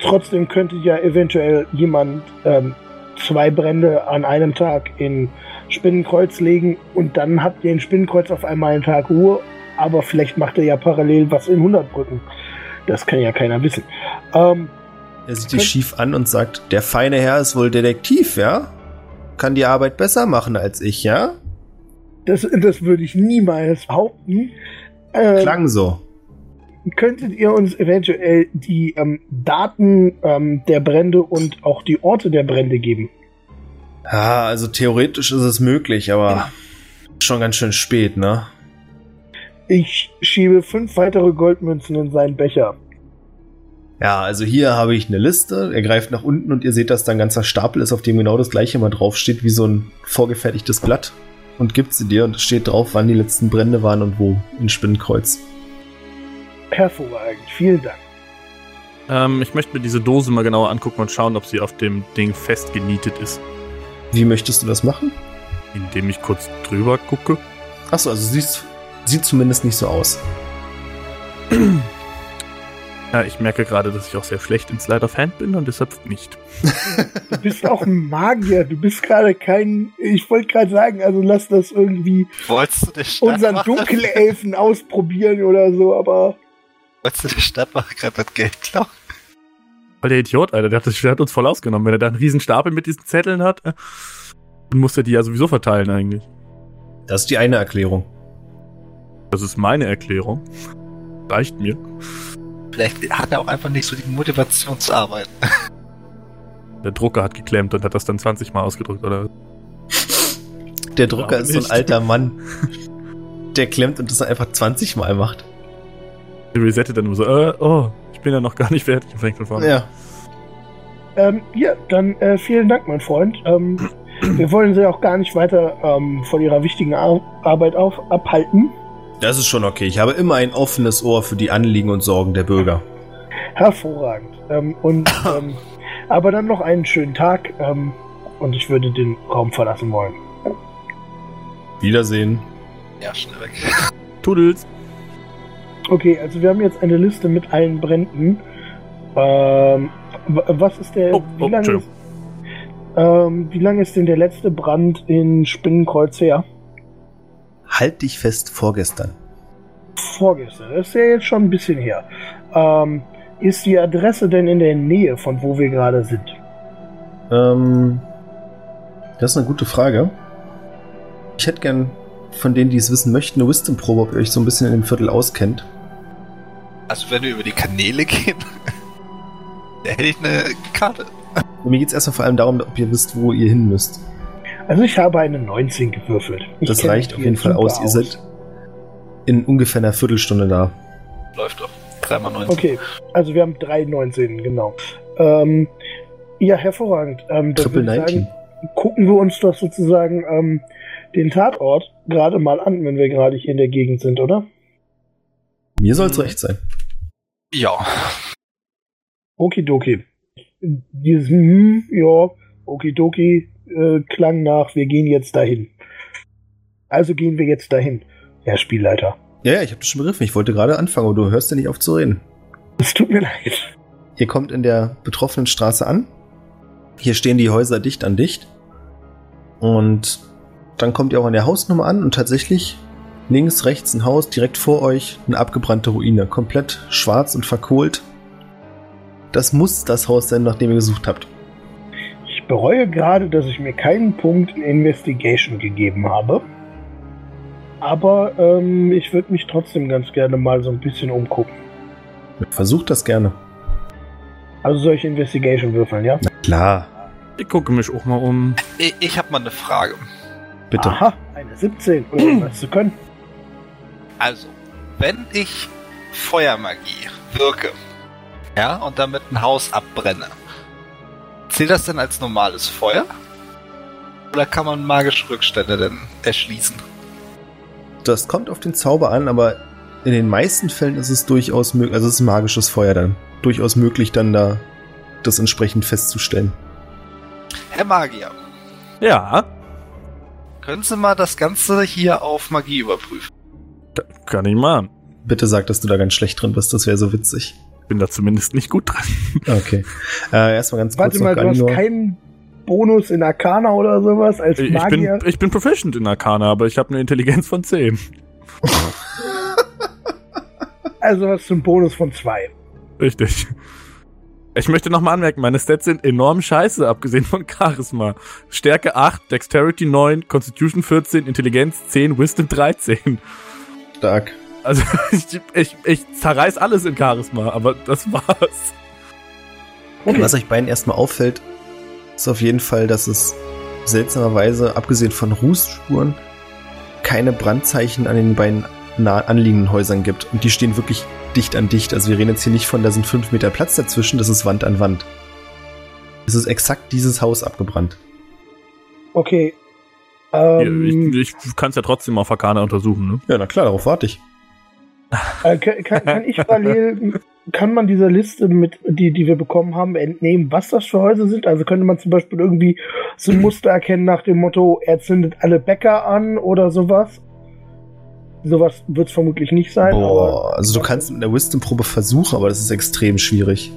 Trotzdem könnte ja eventuell jemand ähm, zwei Brände an einem Tag in Spinnenkreuz legen und dann habt ihr in Spinnenkreuz auf einmal einen Tag Ruhe, aber vielleicht macht er ja parallel was in 100 Brücken. Das kann ja keiner wissen. Ähm, Er sieht dich schief an und sagt, der feine Herr ist wohl Detektiv, ja? Kann die Arbeit besser machen als ich, ja? das, das würde ich niemals behaupten. Ähm, Klang so. Könntet ihr uns eventuell die ähm, Daten ähm, der Brände und auch die Orte der Brände geben? Ja, also theoretisch ist es möglich, aber schon ganz schön spät, ne? Ich schiebe fünf weitere Goldmünzen in seinen Becher. Ja, also hier habe ich eine Liste. Er greift nach unten und ihr seht, dass da ein ganzer Stapel ist, auf dem genau das gleiche mal draufsteht, wie so ein vorgefertigtes Blatt. Und gibt sie dir und es steht drauf, wann die letzten Brände waren und wo in Spinnenkreuz. Hervorragend, vielen Dank. Ähm, ich möchte mir diese Dose mal genauer angucken und schauen, ob sie auf dem Ding festgenietet ist. Wie möchtest du das machen? Indem ich kurz drüber gucke. Achso, also siehst, sieht zumindest nicht so aus. Ja, ich merke gerade, dass ich auch sehr schlecht in Slide of Hand bin und deshalb nicht. Du bist auch ein Magier, du bist gerade kein. Ich wollte gerade sagen, also lass das irgendwie Wolltest du unseren Dunkelelfen ausprobieren oder so, aber wolltest du der Stadtwache gerade das Geld klauen? Weil der Idiot, Alter, der hat, der hat uns voll ausgenommen. Wenn er da einen riesen Stapel mit diesen Zetteln hat, äh, dann muss er die ja sowieso verteilen eigentlich. Das ist die eine Erklärung. Das ist meine Erklärung. Reicht mir. Vielleicht hat er auch einfach nicht so die Motivation zu arbeiten. Der Drucker hat geklemmt und hat das dann 20 Mal ausgedrückt, oder? Der Drucker ist so ein alter Mann. Der klemmt und das einfach 20 Mal macht. Resettet dann nur so, äh, oh, ich bin ja noch gar nicht fertig und fängt von vorne. Ja. Ähm, ja, dann äh, vielen Dank, mein Freund. Ähm, wir wollen Sie auch gar nicht weiter ähm, von Ihrer wichtigen Ar Arbeit auf abhalten. Das ist schon okay. Ich habe immer ein offenes Ohr für die Anliegen und Sorgen der Bürger. Hervorragend. Ähm, und ähm, aber dann noch einen schönen Tag ähm, und ich würde den Raum verlassen wollen. Wiedersehen. Ja, schnell weg. Tudels. Okay, also wir haben jetzt eine Liste mit allen Bränden. Ähm, was ist der? Oh, wie oh, lange ist, ähm, wie lange ist denn der letzte Brand in Spinnenkreuz her? Halt dich fest vorgestern. Vorgestern. Das ist ja jetzt schon ein bisschen her. Ähm, ist die Adresse denn in der Nähe von wo wir gerade sind? Ähm, das ist eine gute Frage. Ich hätte gern von denen, die es wissen möchten, eine Wisdom-Probe, ob ihr euch so ein bisschen in dem Viertel auskennt. Also wenn wir über die Kanäle gehen, da hätte ich eine Karte. Und mir geht es erstmal vor allem darum, ob ihr wisst, wo ihr hin müsst. Also ich habe eine 19 gewürfelt. Ich Das reicht auf jeden Fall aus. super Ihr seid in ungefähr einer Viertelstunde da. Läuft doch. 3x19. Okay, also wir haben drei 19, genau. Ähm, ja, hervorragend. Ähm, dann Triple würde ich 19. sagen, gucken wir uns doch sozusagen ähm, den Tatort gerade mal an, wenn wir gerade hier in der Gegend sind, oder? Mir soll es Mhm. recht sein. Ja. Okidoki. Dieses hm, ja, okidoki äh, klang nach, wir gehen jetzt dahin. Also gehen wir jetzt dahin, Herr Spielleiter. Ja, ja, ich habe das schon begriffen. Ich wollte gerade anfangen, aber du hörst ja nicht auf zu reden. Es tut mir leid. Ihr kommt in der betroffenen Straße an. Hier stehen die Häuser dicht an dicht. Und dann kommt ihr auch an der Hausnummer an und tatsächlich links, rechts ein Haus, direkt vor euch eine abgebrannte Ruine. Komplett schwarz und verkohlt. Das muss das Haus sein, nach dem ihr gesucht habt. Ich bereue gerade, dass ich mir keinen Punkt in Investigation gegeben habe. Aber ähm, ich würde mich trotzdem ganz gerne mal so ein bisschen umgucken. Versucht das gerne. Also soll ich Investigation würfeln, ja? Klar, Ich gucke mich auch mal um. Ich, ich habe mal eine Frage. bitte. Aha, eine 17. Oder was zu können. Also, wenn ich Feuermagie wirke, ja, und damit ein Haus abbrenne, zählt das denn als normales Feuer? Oder kann man magische Rückstände denn erschließen? Das kommt auf den Zauber an, aber in den meisten Fällen ist es durchaus möglich, also es ist magisches Feuer dann. Durchaus möglich, dann da das entsprechend festzustellen. Herr Magier, Ja, können Sie mal das Ganze hier auf Magie überprüfen? Kann ich machen. Bitte sag, dass du da ganz schlecht drin bist, das wäre so witzig. Bin da zumindest nicht gut dran. Okay. Äh, erstmal ganz kurz Warte mal, du hast keinen Bonus in Arcana oder sowas als Ich bin, Magier? ich bin proficient in Arcana, aber ich habe eine Intelligenz von 10. Also hast du einen Bonus von 2. Richtig. Ich möchte nochmal anmerken, meine Stats sind enorm scheiße, abgesehen von Charisma. Stärke 8, Dexterity 9, Constitution 14, Intelligenz 10, Wisdom 13. Stark. Also ich, ich, ich zerreiß alles in Charisma, aber das war's. Okay. Was euch beiden erstmal auffällt, ist auf jeden Fall, dass es seltsamerweise, abgesehen von Rußspuren, keine Brandzeichen an den beiden nah anliegenden Häusern gibt. Und die stehen wirklich dicht an dicht. Also wir reden jetzt hier nicht von, da sind fünf Meter Platz dazwischen, das ist Wand an Wand. Es ist exakt dieses Haus abgebrannt. Okay. Ähm, ich ich kann es ja trotzdem auf Arcana untersuchen, ne? Ja, na klar, darauf warte ich. äh, kann, kann, kann ich parallel, kann man dieser Liste mit, die, die wir bekommen haben, entnehmen, was das für Häuser sind? Also könnte man zum Beispiel irgendwie so ein Muster erkennen nach dem Motto, er zündet alle Bäcker an oder sowas? Sowas wird es vermutlich nicht sein. Boah, aber also du kannst mit einer Wisdom-Probe versuchen, aber das ist extrem schwierig.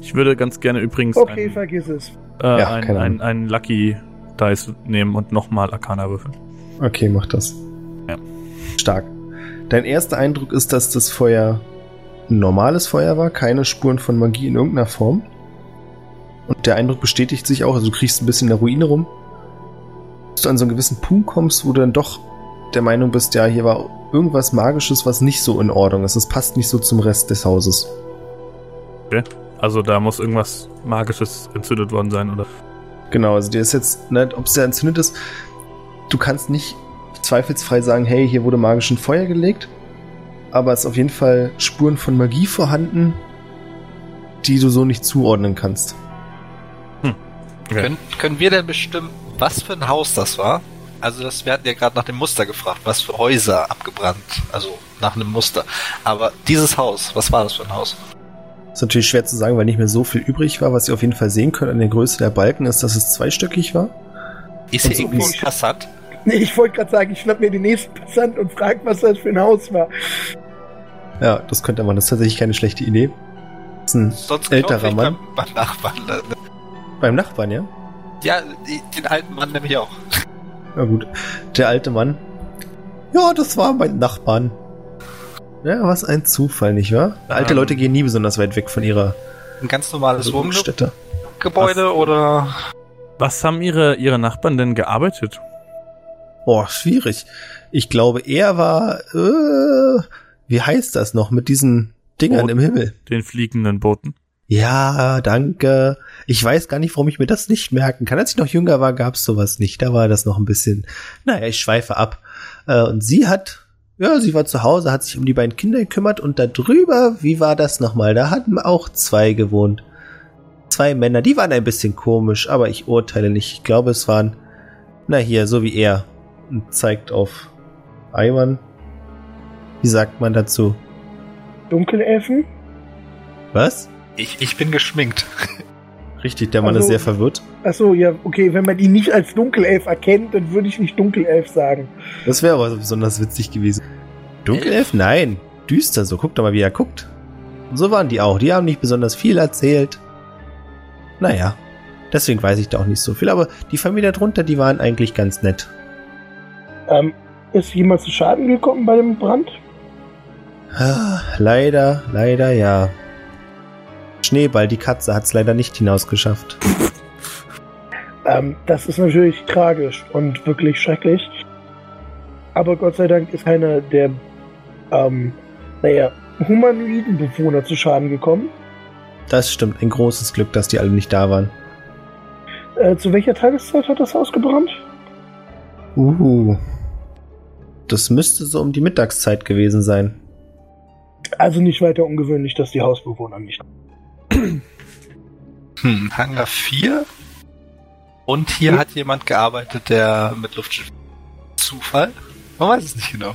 Ich würde ganz gerne übrigens Okay, ein, vergiss es. äh, Ja, ein, ein, ein Lucky Dice nehmen und nochmal Arcana würfeln. Okay, mach das. Ja. Stark. Dein erster Eindruck ist, dass das Feuer ein normales Feuer war, keine Spuren von Magie in irgendeiner Form. Und der Eindruck bestätigt sich auch, also du kriegst ein bisschen in der Ruine rum. Bis du an so einen gewissen Punkt kommst, wo du dann doch der Meinung bist, ja, hier war irgendwas Magisches, was nicht so in Ordnung ist. Es passt nicht so zum Rest des Hauses. Also da muss irgendwas Magisches entzündet worden sein, oder? Genau, also der ist jetzt, ne, ob es ja entzündet ist, du kannst nicht zweifelsfrei sagen, hey, hier wurde magischen Feuer gelegt, aber es ist auf jeden Fall Spuren von Magie vorhanden, die du so nicht zuordnen kannst. Okay. Können, können wir denn bestimmen, was für ein Haus das war? Also das, wir hatten ja gerade nach dem Muster gefragt, was für Häuser abgebrannt, also nach einem Muster. Aber dieses Haus, was war das für ein Haus? Ist natürlich schwer zu sagen, weil nicht mehr so viel übrig war. Was ihr auf jeden Fall sehen könnt an der Größe der Balken ist, dass es zweistöckig war. Ist Und hier so irgendwo ein Passat? Nee, ich wollte gerade sagen, ich schnapp mir den nächsten Passant und frag, was das für ein Haus war. Ja, das könnte man. Das ist tatsächlich keine schlechte Idee. Das ist ein Sonst älterer Mann. Beim, beim Nachbarn. ne? Beim Nachbarn, ja? Ja, den alten Mann nämlich auch. Na gut. Der alte Mann. Ja, das war mein Nachbarn. Ja, was ein Zufall, nicht wahr? Alte Ähm. Leute gehen nie besonders weit weg von ihrer Ein ganz normales Wohnstätte. Wohngebäude oder Was haben ihre, ihre Nachbarn denn gearbeitet? Boah, schwierig. Ich glaube, er war, äh, wie heißt das noch, mit diesen Dingern Boot. im Himmel? Den fliegenden Booten? Ja, danke. Ich weiß gar nicht, warum ich mir das nicht merken kann. Als ich noch jünger war, gab's sowas nicht. Da war das noch ein bisschen, naja, ich schweife ab. Äh, und sie hat, ja, sie war zu Hause, hat sich um die beiden Kinder gekümmert und da drüber, wie war das nochmal? Da hatten auch zwei gewohnt. Zwei Männer, die waren ein bisschen komisch, aber ich urteile nicht. Ich glaube, es waren, na hier, so wie er. Und zeigt auf Ivan. Wie sagt man dazu? Dunkelelfen? Was? ich, ich bin geschminkt. Richtig, der Mann Also- ist sehr verwirrt. Achso, ja, okay, wenn man ihn nicht als Dunkelelf erkennt, dann würde ich nicht Dunkelelf sagen. Das wäre aber besonders witzig gewesen. Dunkelelf? Nein. Düster so. Guck doch mal, wie er guckt. Und so waren die auch. Die haben nicht besonders viel erzählt. Naja. Deswegen weiß ich da auch nicht so viel. Aber die Familie darunter, die waren eigentlich ganz nett. Ähm, ist jemand zu Schaden gekommen bei dem Brand? Ah, leider, leider ja. Schneeball, die Katze, hat's leider nicht hinausgeschafft. Ähm, das ist natürlich tragisch und wirklich schrecklich. Aber Gott sei Dank ist keiner der, ähm, naja, humanoiden Bewohner zu Schaden gekommen. Das stimmt. Ein großes Glück, dass die alle nicht da waren. Äh, zu welcher Tageszeit hat das Haus gebrannt? Uhu. Das müsste so um die Mittagszeit gewesen sein. Also nicht weiter ungewöhnlich, dass die Hausbewohner nicht. Hm, Hangar 4. Und hier Hm. hat jemand gearbeitet, der mit Luftschiff. Zufall? Man weiß es nicht genau.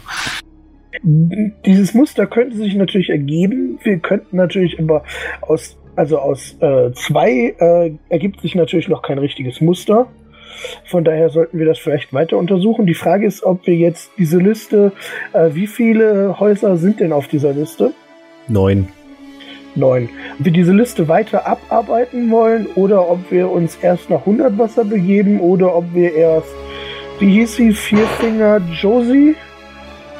Dieses Muster könnte sich natürlich ergeben. Wir könnten natürlich aber aus, also aus äh, zwei äh, ergibt sich natürlich noch kein richtiges Muster. Von daher sollten wir das vielleicht weiter untersuchen. Die Frage ist, ob wir jetzt diese Liste, äh, wie viele Häuser sind denn auf dieser Liste? Neun. Neun. Ob wir diese Liste weiter abarbeiten wollen oder ob wir uns erst nach Hundertwasser begeben oder ob wir erst, wie hieß sie, Vierfinger Josie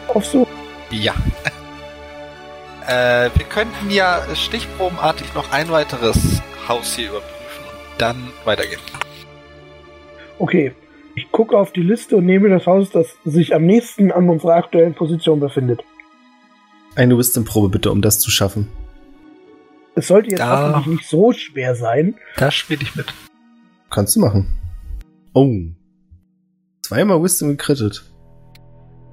aufsuchen. Ja. äh, wir könnten ja stichprobenartig noch ein weiteres Haus hier überprüfen und dann weitergehen. Okay, ich gucke auf die Liste und nehme das Haus, das sich am nächsten an unserer aktuellen Position befindet. Eine Wisdom-Probe bitte, um das zu schaffen. Es sollte jetzt Da. hoffentlich nicht so schwer sein. Da spiele ich mit. Kannst du machen. Oh. Zweimal Wisdom gekrittet.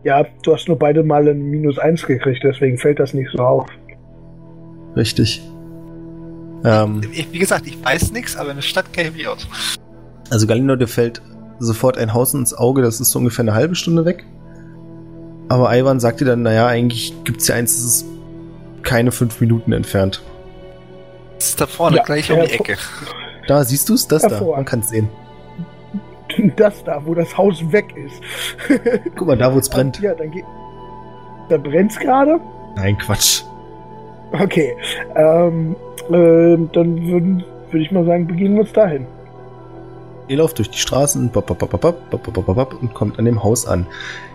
Ja, du hast nur beide Male ein Minus 1 gekriegt, deswegen fällt das nicht so auf. Richtig. Ähm, Ich, wie gesagt, ich weiß nichts, aber eine Stadt kenne ich mich aus. also Galino, dir fällt sofort ein Haus ins Auge, das ist so ungefähr eine halbe Stunde weg. Aber Ivan sagt dir dann, naja, eigentlich gibt's ja eins, das ist keine fünf Minuten entfernt. Das Ist da vorne ja, gleich um die Ecke. Da siehst du es, das da. Man kann es sehen. Das da, wo das Haus weg ist. Guck mal, da wo es brennt. Ja, dann geht. Da es gerade? Nein, Quatsch. Okay. Ähm, ähm, dann würde würd ich mal sagen, begeben wir uns dahin. Ihr lauft durch die Straßen bop, bop, bop, und kommt an dem Haus an.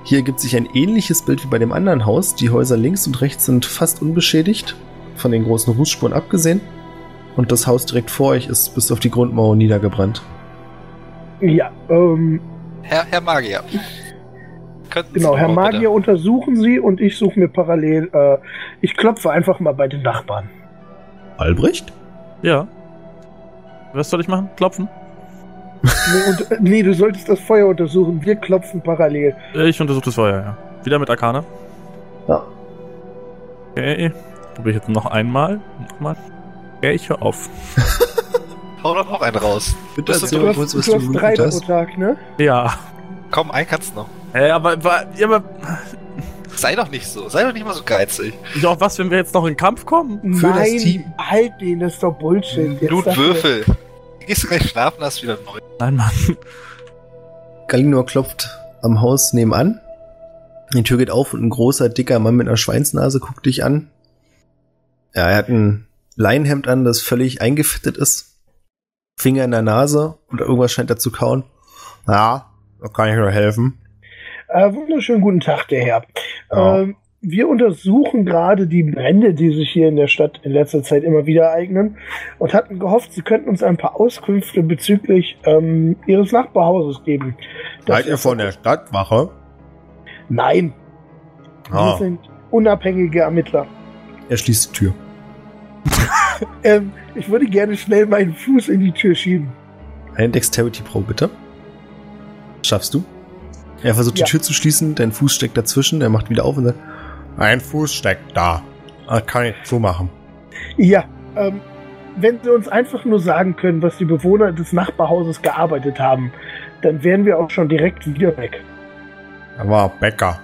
Hier ergibt sich ein ähnliches Bild wie bei dem anderen Haus. Die Häuser links und rechts sind fast unbeschädigt, von den großen Rußspuren abgesehen. Und das Haus direkt vor euch ist bis auf die Grundmauer niedergebrannt. Ja, ähm, Herr, Herr Magier, Könnten Genau, Herr Magier, untersuchen Sie und ich suche mir parallel, äh, ich klopfe einfach mal bei den Nachbarn. Albrecht? Ja. Was soll ich machen? Klopfen? Nee, und, äh, nee, du solltest das Feuer untersuchen. Wir klopfen parallel. Ich untersuche das Feuer, ja. Wieder mit Arcana. Ja. Okay. Probiere ich jetzt noch einmal. Nochmal. Okay, ich höre auf. Hau doch noch einen raus. Bitte Das erzähl Du uns, hast, was du hast drei gewürfelt pro hast. Tag, ne? Ja. Komm, einen kannst du noch. Äh, aber, ja, aber Sei doch nicht so. Sei doch nicht mal so geizig. doch was, wenn wir jetzt noch in Kampf kommen? Für das Nein, Team. halt den, das ist doch Bullshit. Jetzt Blut sag mir- Würfel. Gehst du gleich schlafen, hast wieder neu. Nein, Mann. Galinor klopft am Haus nebenan. Die Tür geht auf und ein großer, dicker Mann mit einer Schweinsnase guckt dich an. Ja, er hat ein Leinenhemd an, das völlig eingefettet ist. Finger in der Nase und irgendwas scheint er zu kauen. Ja, da kann ich nur helfen. Äh, wunderschönen guten Tag, der Herr. Ja. Ähm, wir untersuchen gerade die Brände, die sich hier in der Stadt in letzter Zeit immer wieder ereignen und hatten gehofft, Sie könnten uns ein paar Auskünfte bezüglich ähm, Ihres Nachbarhauses geben. Das- Stadtwache? Nein, wir sind unabhängige Ermittler. Er schließt die Tür. Ähm, ich würde gerne schnell meinen Fuß in die Tür schieben. Eine Dexterity Pro, bitte. Schaffst du? Er versucht Ja. die Tür zu schließen, dein Fuß steckt dazwischen, er macht wieder auf und sagt, ein Fuß steckt da. Ah, Kann ich zumachen. Ja, ähm, wenn Sie uns einfach nur sagen können, was die Bewohner des Nachbarhauses gearbeitet haben, dann wären wir auch schon direkt wieder weg. Er war Bäcker.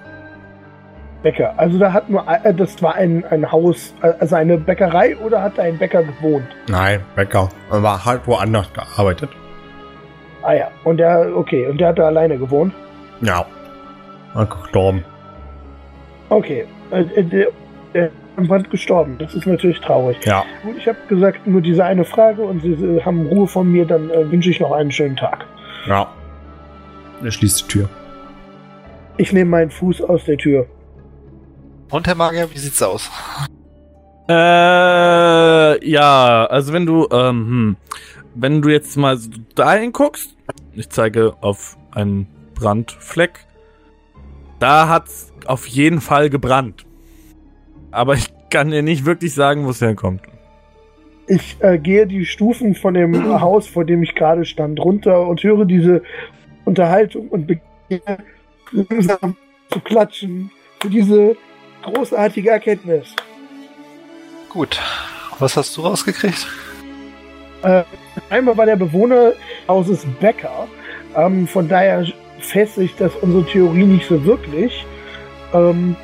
Bäcker. Also da hat nur, äh, das war ein, ein Haus, äh, also eine Bäckerei oder hat da ein Bäcker gewohnt? Nein, Bäcker. Er war halt woanders gearbeitet. Ah ja, und der, okay, und der hat da alleine gewohnt? Ja. Er gestorben. Okay, äh, äh, der, der ist am Brand gestorben, das ist natürlich traurig. Ja. Gut, ich habe gesagt, nur diese eine Frage und Sie, Sie haben Ruhe von mir, dann äh, wünsche ich noch einen schönen Tag. Ja. Er schließt die Tür. Ich nehme meinen Fuß aus der Tür. Und Herr Magier, wie sieht's aus? Äh, ja, also wenn du, ähm, hm, wenn du jetzt mal so dahin guckst, ich zeige auf einen Brandfleck, da hat's auf jeden Fall gebrannt. Aber ich kann dir nicht wirklich sagen, wo es herkommt. Ich äh, gehe die Stufen von dem Haus, vor dem ich gerade stand, runter und höre diese Unterhaltung und beginne langsam zu klatschen für diese großartige Erkenntnis. Gut. Was hast du rausgekriegt? Einmal war der Bewohner Hauses Bäcker, ähm, von daher festigt das unsere Theorie nicht so wirklich. Ähm,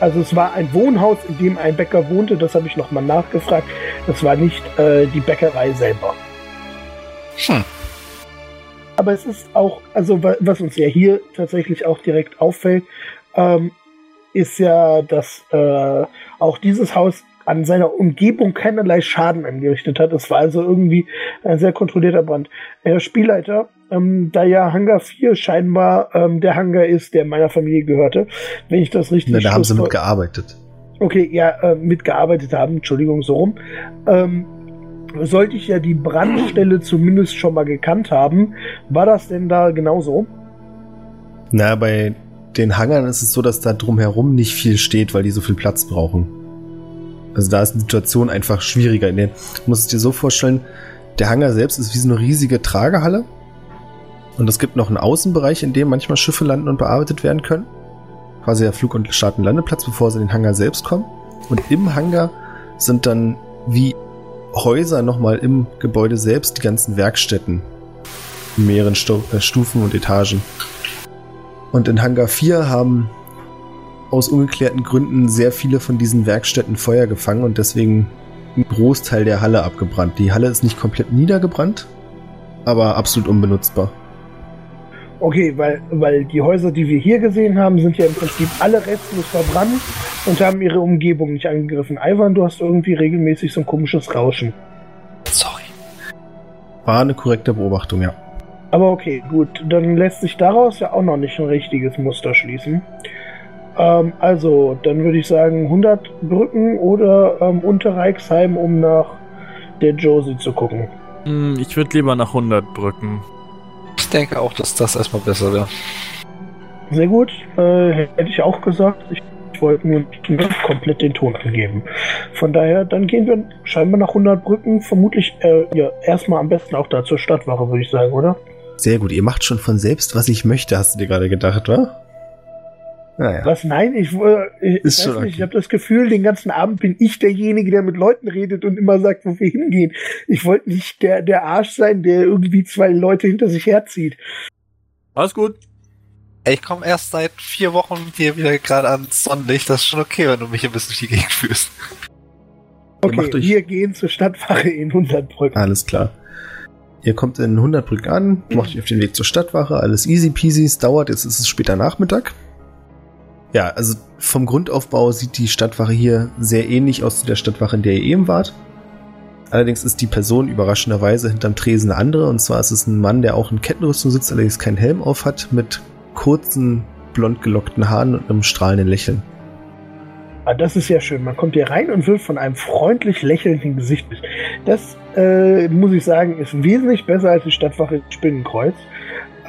also es war ein Wohnhaus, in dem ein Bäcker wohnte, das habe ich nochmal nachgefragt. Das war nicht äh, die Bäckerei selber. Hm. Aber es ist auch, also wa- was uns ja hier tatsächlich auch direkt auffällt, ähm, ist ja, dass äh, auch dieses Haus an seiner Umgebung keinerlei Schaden angerichtet hat. Es war also irgendwie ein sehr kontrollierter Brand. Herr Spielleiter, ähm, da ja Hangar 4 scheinbar ähm, der Hangar ist, der meiner Familie gehörte, wenn ich das richtig Na, da haben sie mitgearbeitet. Okay, ja, äh, mitgearbeitet haben, Entschuldigung, so rum. Ähm, sollte ich ja die Brandstelle zumindest schon mal gekannt haben. War das denn da genauso? Na, bei den Hangern ist es so, dass da drumherum nicht viel steht, weil die so viel Platz brauchen. Also da ist die Situation einfach schwieriger. Du musst es dir so vorstellen, der Hangar selbst ist wie so eine riesige Tragehalle. Und es gibt noch einen Außenbereich, in dem manchmal Schiffe landen und bearbeitet werden können. Quasi der Flug- und Start- und Landeplatz, bevor sie in den Hangar selbst kommen. Und im Hangar sind dann wie Häuser nochmal im Gebäude selbst die ganzen Werkstätten. In mehreren Stu äh, Stufen und Etagen. Und in Hangar 4 haben aus ungeklärten Gründen sehr viele von diesen Werkstätten Feuer gefangen und deswegen ein Großteil der Halle abgebrannt. Die Halle ist nicht komplett niedergebrannt, aber absolut unbenutzbar. Okay, weil, weil die Häuser, die wir hier gesehen haben, sind ja im Prinzip alle restlos verbrannt und haben ihre Umgebung nicht angegriffen. Ivan, du hast irgendwie regelmäßig so ein komisches Rauschen. Sorry. War eine korrekte Beobachtung, ja. Aber okay, gut, dann lässt sich daraus ja auch noch nicht ein richtiges Muster schließen. Ähm, also, dann würde ich sagen 100 Brücken oder ähm, Unterreichsheim, um nach der Josie zu gucken. Hm, ich würde lieber nach 100 Brücken. Ich denke auch, dass das erstmal besser wäre. sehr gut. Äh, hätte ich auch gesagt. Ich, ich wollte nur nicht komplett den Ton angeben. Von daher, dann gehen wir scheinbar nach 100 Brücken. Vermutlich äh, ja, erstmal am besten auch da zur Stadtwache, würde ich sagen, oder? Sehr gut, ihr macht schon von selbst, was ich möchte, hast du dir gerade gedacht, wa? Naja. Was? Nein, ich, äh, ich, Ist weiß schon nicht, okay. ich habe das Gefühl, den ganzen Abend bin ich derjenige, der mit Leuten redet und immer sagt, wo wir hingehen. Ich wollte nicht der, der Arsch sein, der irgendwie zwei Leute hinter sich herzieht. Alles gut. Ich komme erst seit vier Wochen hier wieder gerade ans Sonnenlicht. Das ist schon okay, wenn du mich ein bisschen durch die Gegend führst. Okay, macht euch- wir gehen zur Stadtwache in 100 Brücken. Alles klar. Ihr kommt in 100 Brücken an, macht euch auf den Weg zur Stadtwache, alles easy peasy, es dauert, jetzt ist es später Nachmittag. Ja, also vom Grundaufbau sieht die Stadtwache hier sehr ähnlich aus zu der Stadtwache, in der ihr eben wart. Allerdings ist die Person überraschenderweise hinterm Tresen eine andere, und zwar ist es ein Mann, der auch in Kettenrüstung sitzt, allerdings keinen Helm auf hat, mit kurzen, blond gelockten Haaren und einem strahlenden Lächeln. Ah, das ist ja schön. Man kommt hier rein und wird von einem freundlich lächelnden Gesicht. be- Das, äh, muss ich sagen, ist wesentlich besser als die Stadtwache in Spinnenkreuz.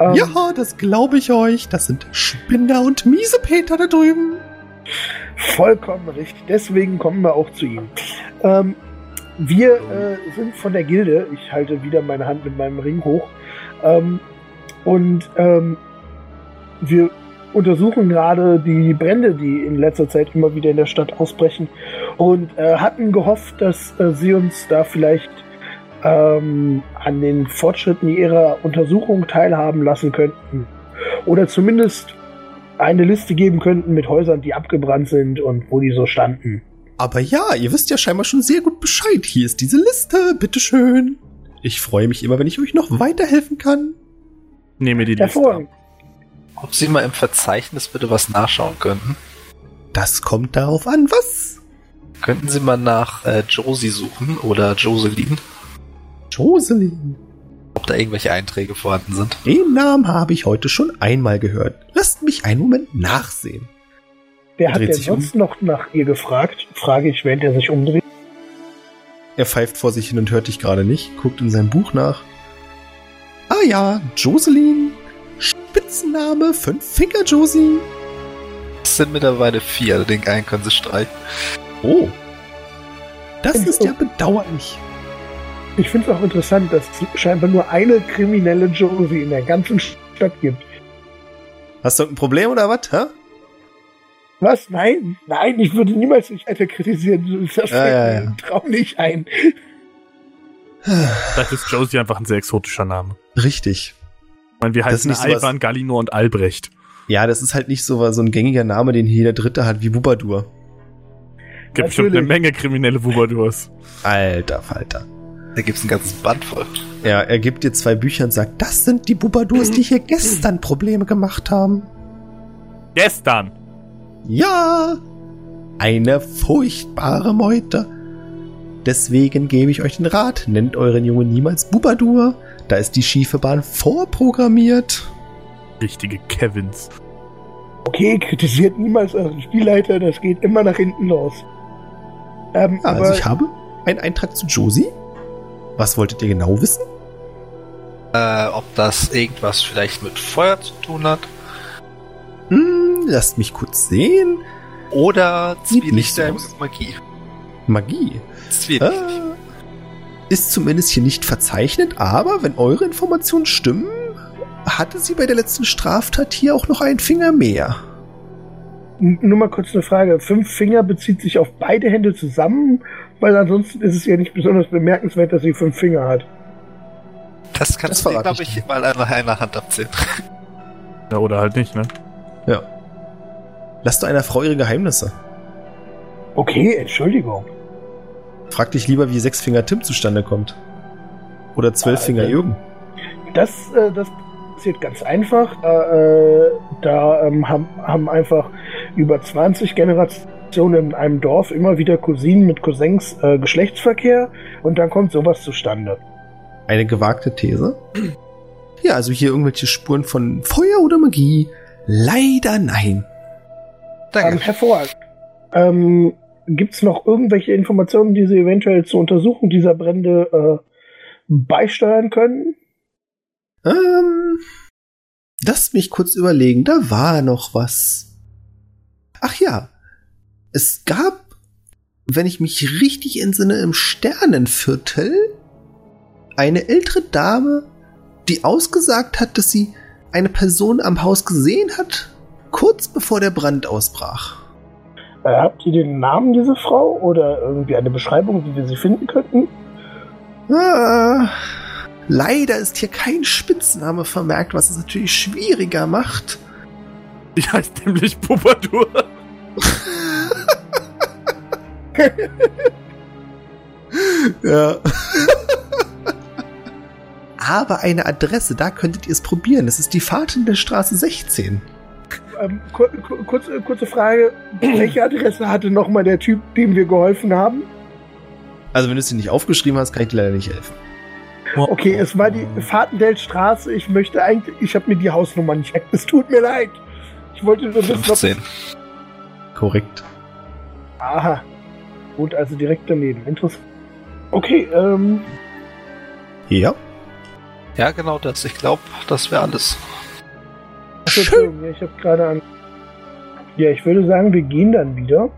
Ähm, Ja, das glaube ich euch. Das sind Spinner und Miesepeter da drüben. Vollkommen richtig. Deswegen kommen wir auch zu ihm. Ähm, wir äh, sind von der Gilde. Ich halte wieder meine Hand mit meinem Ring hoch. Ähm, und ähm, wir untersuchen gerade die Brände, die in letzter Zeit immer wieder in der Stadt ausbrechen. Und äh, hatten gehofft, dass äh, sie uns da vielleicht ähm, an den Fortschritten ihrer Untersuchung teilhaben lassen könnten. Oder zumindest eine Liste geben könnten mit Häusern, die abgebrannt sind und wo die so standen. Aber ja, ihr wisst ja scheinbar schon sehr gut Bescheid. Hier ist diese Liste, bitteschön. Ich freue mich immer, wenn ich euch noch weiterhelfen kann. Nehme die Liste. Hervorragend. Ob Sie mal im Verzeichnis bitte was nachschauen könnten? Das kommt darauf an, was? Könnten Sie mal nach äh, Josie suchen oder Joseline? Jocelyn. Ob da irgendwelche Einträge vorhanden sind? Den Namen habe ich heute schon einmal gehört. Lasst mich einen Moment nachsehen. Wer hat denn sich um. sonst noch nach ihr gefragt? Frage ich, während er sich umdreht. Er pfeift vor sich hin und hört dich gerade nicht, guckt in sein Buch nach. Ah ja, Jocelyn. Spitzname Fünf Finger Josie. Es sind mittlerweile vier, den einen können Sie streichen. Oh. Das ist ja bedauerlich. Ich finde es auch interessant, dass es scheinbar nur eine kriminelle Josie in der ganzen Stadt gibt. Hast du ein Problem oder was? Hä? Was? Nein, nein, ich würde niemals dich weiter kritisieren. Das Ja, fällt ja, mir ja. im Traum nicht ein. Vielleicht ist Josie einfach ein sehr exotischer Name. Richtig. Ich meine, wir heißen nicht sowas- Alban, Galino und Albrecht. Ja, das ist halt nicht so, so ein gängiger Name, den jeder Dritte hat, wie Bubadur. Gibt bestimmt eine. Menge kriminelle Wubadurs. Alter Falter. Da gibt's ein ganzes Band voll. Ja, er gibt dir zwei Bücher und sagt, das sind die Bubadurs, die hier gestern Probleme gemacht haben. Gestern! Ja, eine furchtbare Meute. Deswegen gebe ich euch den Rat, nennt euren Jungen niemals Bubadur. Da ist die schiefe Bahn vorprogrammiert. Richtige Kevins. Okay, kritisiert niemals euren Spielleiter, das geht immer nach hinten los. Ähm, also ich habe einen Eintrag zu Josie. Was wolltet ihr genau wissen? Äh, ob das irgendwas vielleicht mit Feuer zu tun hat? Hm, lasst mich kurz sehen. Oder mit aus. Magie? Magie. Zwielicht. Äh, ist zumindest hier nicht verzeichnet, aber wenn eure Informationen stimmen, hatte sie bei der letzten Straftat hier auch noch einen Finger mehr. n- nur mal kurz eine Frage. Fünf Finger bezieht sich auf beide Hände zusammen, weil ansonsten ist es ja nicht besonders bemerkenswert, dass sie fünf Finger hat. Das Das kannst du dir, verrate glaube ich mal an einer Hand abzählen. Ja, oder halt nicht, ne? Ja. Lasst einer Frau ihre Geheimnisse. Okay, Entschuldigung. Frag dich lieber, wie Sechsfinger Tim zustande kommt. Oder Zwölffinger Alter. Jürgen. Das, äh, das passiert ganz einfach. Da, äh, da ähm, haben, haben einfach über 20 Generationen in einem Dorf immer wieder Cousinen mit Cousins äh, Geschlechtsverkehr und dann kommt sowas zustande. Eine gewagte These. Ja, also hier irgendwelche Spuren von Feuer oder Magie? Leider nein. Ähm, Danke. hervorragend. Ähm, Gibt es noch irgendwelche Informationen, die Sie eventuell zur Untersuchung dieser Brände äh, beisteuern können? Ähm, Lasst mich kurz überlegen, da war noch was. Ach ja, es gab, wenn ich mich richtig entsinne, im Sternenviertel eine ältere Dame, die ausgesagt hat, dass sie eine Person am Haus gesehen hat, kurz bevor der Brand ausbrach. Äh, habt ihr den Namen dieser Frau oder irgendwie eine Beschreibung, wie wir sie finden könnten? Ah, leider ist hier kein Spitzname vermerkt, was es natürlich schwieriger macht. Die heißt nämlich Pupadur. ja. Aber eine Adresse, da könntet ihr es probieren. Das ist die Fahrten der Straße 16. Ähm, kur kur kurze, kurze Frage. Welche Adresse hatte nochmal der Typ, dem wir geholfen haben? Also wenn du es dir nicht aufgeschrieben hast, kann ich dir leider nicht helfen. Okay, es war die Fahrtendelstraße. Ich möchte eigentlich, ich habe mir die Hausnummer nicht checkt. Es tut mir leid. Ich wollte nur wissen, ob... 15. Korrekt. Aha. Gut, also direkt daneben. Interessant. Okay, ähm, Ja. Ja, genau das. Ich glaube, das wäre alles. Ja, ich habe gerade an. Ja, ich würde sagen, wir gehen dann wieder.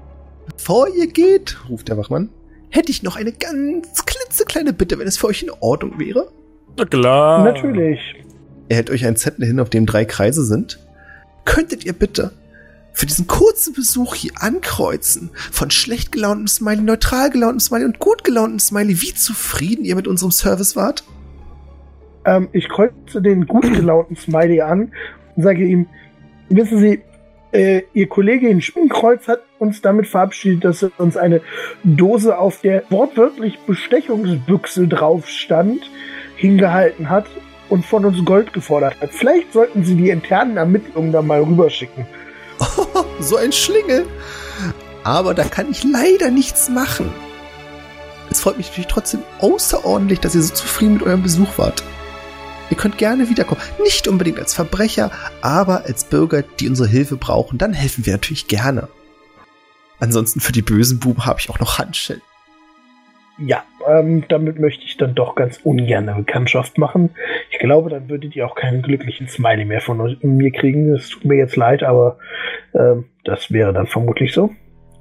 Bevor ihr geht, ruft der Wachmann, hätte ich noch eine ganz klitzekleine Bitte, wenn es für euch in Ordnung wäre. Na klar. Natürlich. Er hält euch einen Zettel hin, auf dem drei Kreise sind. Könntet ihr bitte für diesen kurzen Besuch hier ankreuzen von schlecht gelauntem Smiley, neutral gelauntem Smiley und gut gelaunten Smiley, wie zufrieden ihr mit unserem Service wart? Ähm, ich kreuze den gut gelaunten Smiley an und sage ihm, wissen Sie, äh, Ihr Kollege in Spinnkreuz hat uns damit verabschiedet, dass er uns eine Dose, auf der wortwörtlich Bestechungsbüchse drauf stand, hingehalten hat und von uns Gold gefordert hat. Vielleicht sollten Sie die internen Ermittlungen da mal rüberschicken. so ein Schlingel. Aber da kann ich leider nichts machen. Es freut mich natürlich trotzdem außerordentlich, dass ihr so zufrieden mit eurem Besuch wart. Ihr könnt gerne wiederkommen. Nicht unbedingt als Verbrecher, aber als Bürger, die unsere Hilfe brauchen. Dann helfen wir natürlich gerne. Ansonsten für die bösen Buben habe ich auch noch Handschellen. Ja, ähm, damit möchte ich dann doch ganz ungern eine Bekanntschaft machen. Ich glaube, dann würdet ihr auch keinen glücklichen Smiley mehr von mir kriegen. Es tut mir jetzt leid, aber ähm, das wäre dann vermutlich so.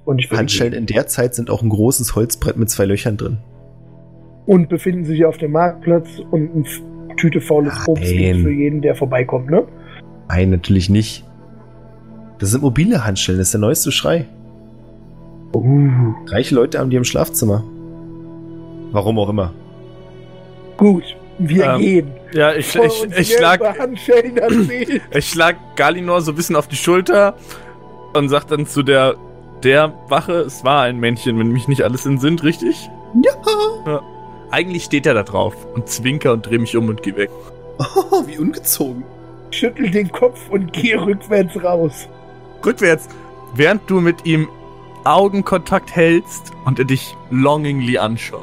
Und ich Handschellen in der Zeit sind auch ein großes Holzbrett mit zwei Löchern drin. und befinden sich auf dem Marktplatz und eine F- Tüte faules Obst Nein. gibt's für jeden, der vorbeikommt, ne? Nein, natürlich nicht. Das sind mobile Handschellen, das ist der neueste Schrei. Uh, Reiche Leute haben die im Schlafzimmer. Warum auch immer. gut, wir Ähm, gehen. Ja, ich, Bevor ich, ich schlag, ich schlag Galinor so ein bisschen auf die Schulter und sag dann zu der, der Wache, es war ein Männchen, wenn mich nicht alles entsinnt, richtig? Ja. Eigentlich steht er da drauf und zwinker und dreh mich um und geh weg. Oh, wie ungezogen. Schüttel den Kopf und geh rückwärts raus. Rückwärts, während du mit ihm Augenkontakt hältst und er dich longingly anschaut.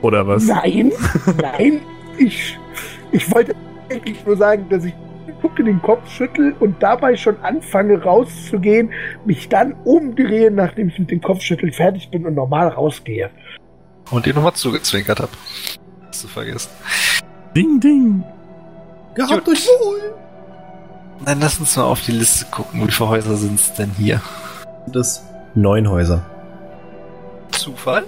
Oder was? Nein, nein, ich, ich wollte eigentlich nur sagen, dass ich gucke, den Kopf schüttel und dabei schon anfange rauszugehen, mich dann umdrehe, nachdem ich mit dem Kopfschütteln fertig bin und normal rausgehe. Und dir nochmal zugezwinkert hab. Hast du vergessen. Ding, ding. Gehabt euch wohl. Dann lass uns mal auf die Liste gucken. Wie viele Häuser sind es denn hier? Das neun Häuser. Zufall?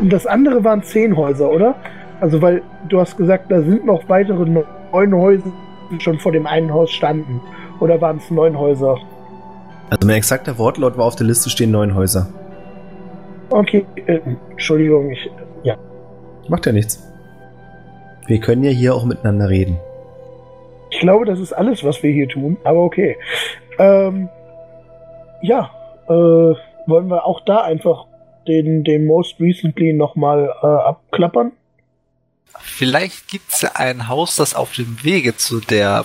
Und das andere waren zehn Häuser, oder? Also, weil du hast gesagt, da sind noch weitere neun Häuser, die schon vor dem einen Haus standen. Oder waren es neun Häuser? Also mein exakter Wortlaut war auf der Liste stehen neun Häuser. Okay, äh, Entschuldigung, ich, ja. Macht ja nichts. Wir können ja hier auch miteinander reden. Ich glaube, das ist alles, was wir hier tun, aber okay. Ähm, ja, äh, wollen wir auch da einfach den, den Most Recently nochmal äh, abklappern? Vielleicht gibt's ja ein Haus, das auf dem Wege zu der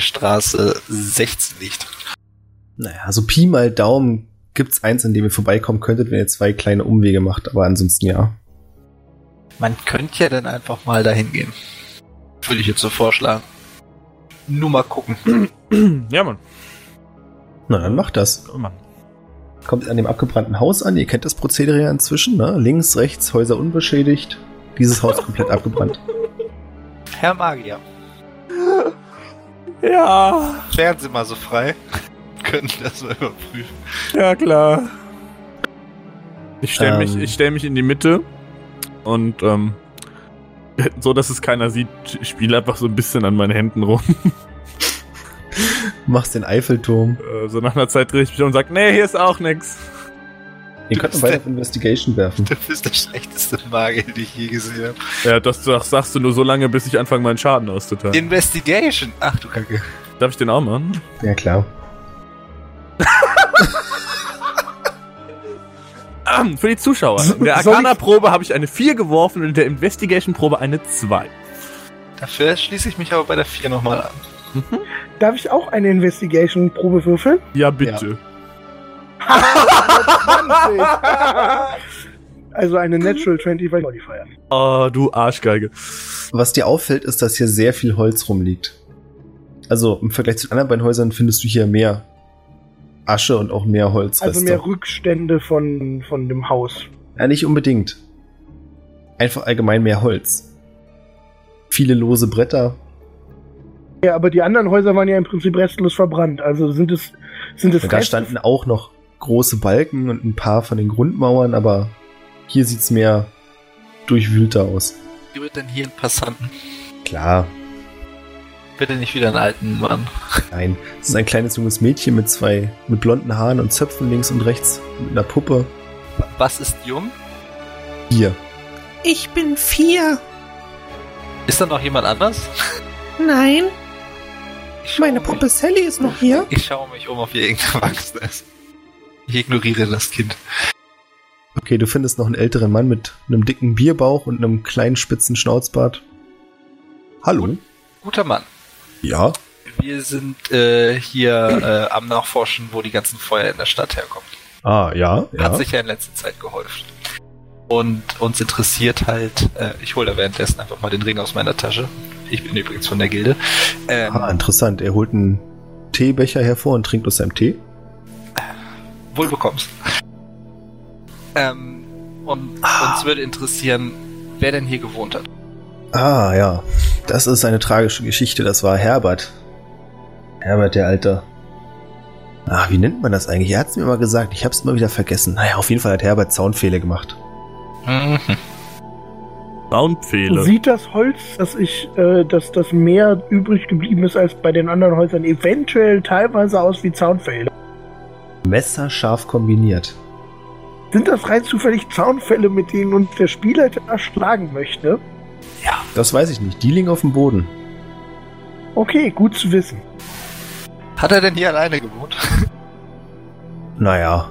Straße 16 liegt. Naja, also Pi mal Daumen gibt's eins, an dem ihr vorbeikommen könntet, wenn ihr zwei kleine Umwege macht, aber ansonsten ja. Man könnte ja dann einfach mal dahin gehen. Würde ich jetzt so vorschlagen. Nur mal gucken. ja, Mann. Na, dann macht das. Oh, Mann. Kommt an dem abgebrannten Haus an, ihr kennt das Prozedere ja inzwischen, ne? Links, rechts, Häuser unbeschädigt. Dieses Haus komplett abgebrannt. Herr Magier, Ja, Wären Sie mal so frei. Können das mal überprüfen. ja klar. Ich stelle Ähm. mich, ich stell mich in die Mitte und ähm, so, dass es keiner sieht, spiele einfach so ein bisschen an meinen Händen rum. Machst den Eiffelturm. Äh, so nach einer Zeit drehe ich mich um und sage, nee, hier ist auch nix. Ihr Du könnt weiter auf Investigation werfen. Du bist der schlechteste Magier, den ich je gesehen habe. Ja, das, das sagst du nur so lange, bis ich anfange, meinen Schaden auszuteilen. Investigation. Ach du Kacke. Darf ich den auch machen? Ja, klar. Für die Zuschauer. In der Arcana-Probe habe ich eine 4 geworfen und in der Investigation-Probe eine 2. Dafür schließe ich mich aber bei der 4 nochmal an. Darf ich auch eine Investigation-Probe würfeln? Ja, bitte. 20. also eine Natural 20 bei Modifier. Oh, du Arschgeige. Was dir auffällt, ist, dass hier sehr viel Holz rumliegt. Also im Vergleich zu den anderen beiden Häusern findest du hier mehr Asche und auch mehr Holzreste. Also mehr Rückstände von, von dem Haus. Ja, nicht unbedingt. Einfach allgemein mehr Holz. Viele lose Bretter. Ja, aber die anderen Häuser waren ja im Prinzip restlos verbrannt. Also sind es, sind es Da standen auch noch große Balken und ein paar von den Grundmauern, aber hier sieht's mehr durchwühlter aus. Wie wird denn hier ein Passanten? Klar, Bitte nicht wieder einen alten Mann. nein. Es ist ein kleines junges Mädchen mit zwei, mit blonden Haaren und Zöpfen links und rechts, mit einer Puppe. Was ist jung? Hier. Ich bin vier. Ist da noch jemand anders? Nein, meine mich- Puppe Sally ist noch hier. Ich schaue mich um, ob hier irgendein Erwachsener ist. Ich ignoriere das Kind. Okay, du findest noch einen älteren Mann mit einem dicken Bierbauch und einem kleinen spitzen Schnauzbart. Hallo? Guter Mann. Ja? Wir sind äh, hier äh, am Nachforschen, wo die ganzen Feuer in der Stadt herkommen. Ah, ja, ja. Hat sich ja in letzter Zeit geholfen. Und uns interessiert halt, äh, ich hole da währenddessen einfach mal den Ring aus meiner Tasche. Ich bin übrigens von der Gilde. Ähm, Ah, interessant. Er holt einen Teebecher hervor und trinkt aus seinem Tee. wohl bekommst. Ähm, und uns würde interessieren, wer denn hier gewohnt hat. Ah, ja. Das ist eine tragische Geschichte. Das war Herbert. Herbert, der Alte. Ah, wie nennt man das eigentlich? Er hat es mir mal gesagt. Ich habe es immer wieder vergessen. Naja, auf jeden Fall hat Herbert Zaunfehler gemacht. Mhm. Soundfehler. Sieht das Holz, dass ich, äh, dass das mehr übrig geblieben ist als bei den anderen Häusern, eventuell teilweise aus wie Zaunfälle? Messerscharf kombiniert. Sind das rein zufällig Zaunfälle, mit denen uns der Spieler erschlagen möchte? Das weiß ich nicht. Die liegen auf dem Boden. Okay, gut zu wissen. Hat er denn hier alleine gewohnt? Naja.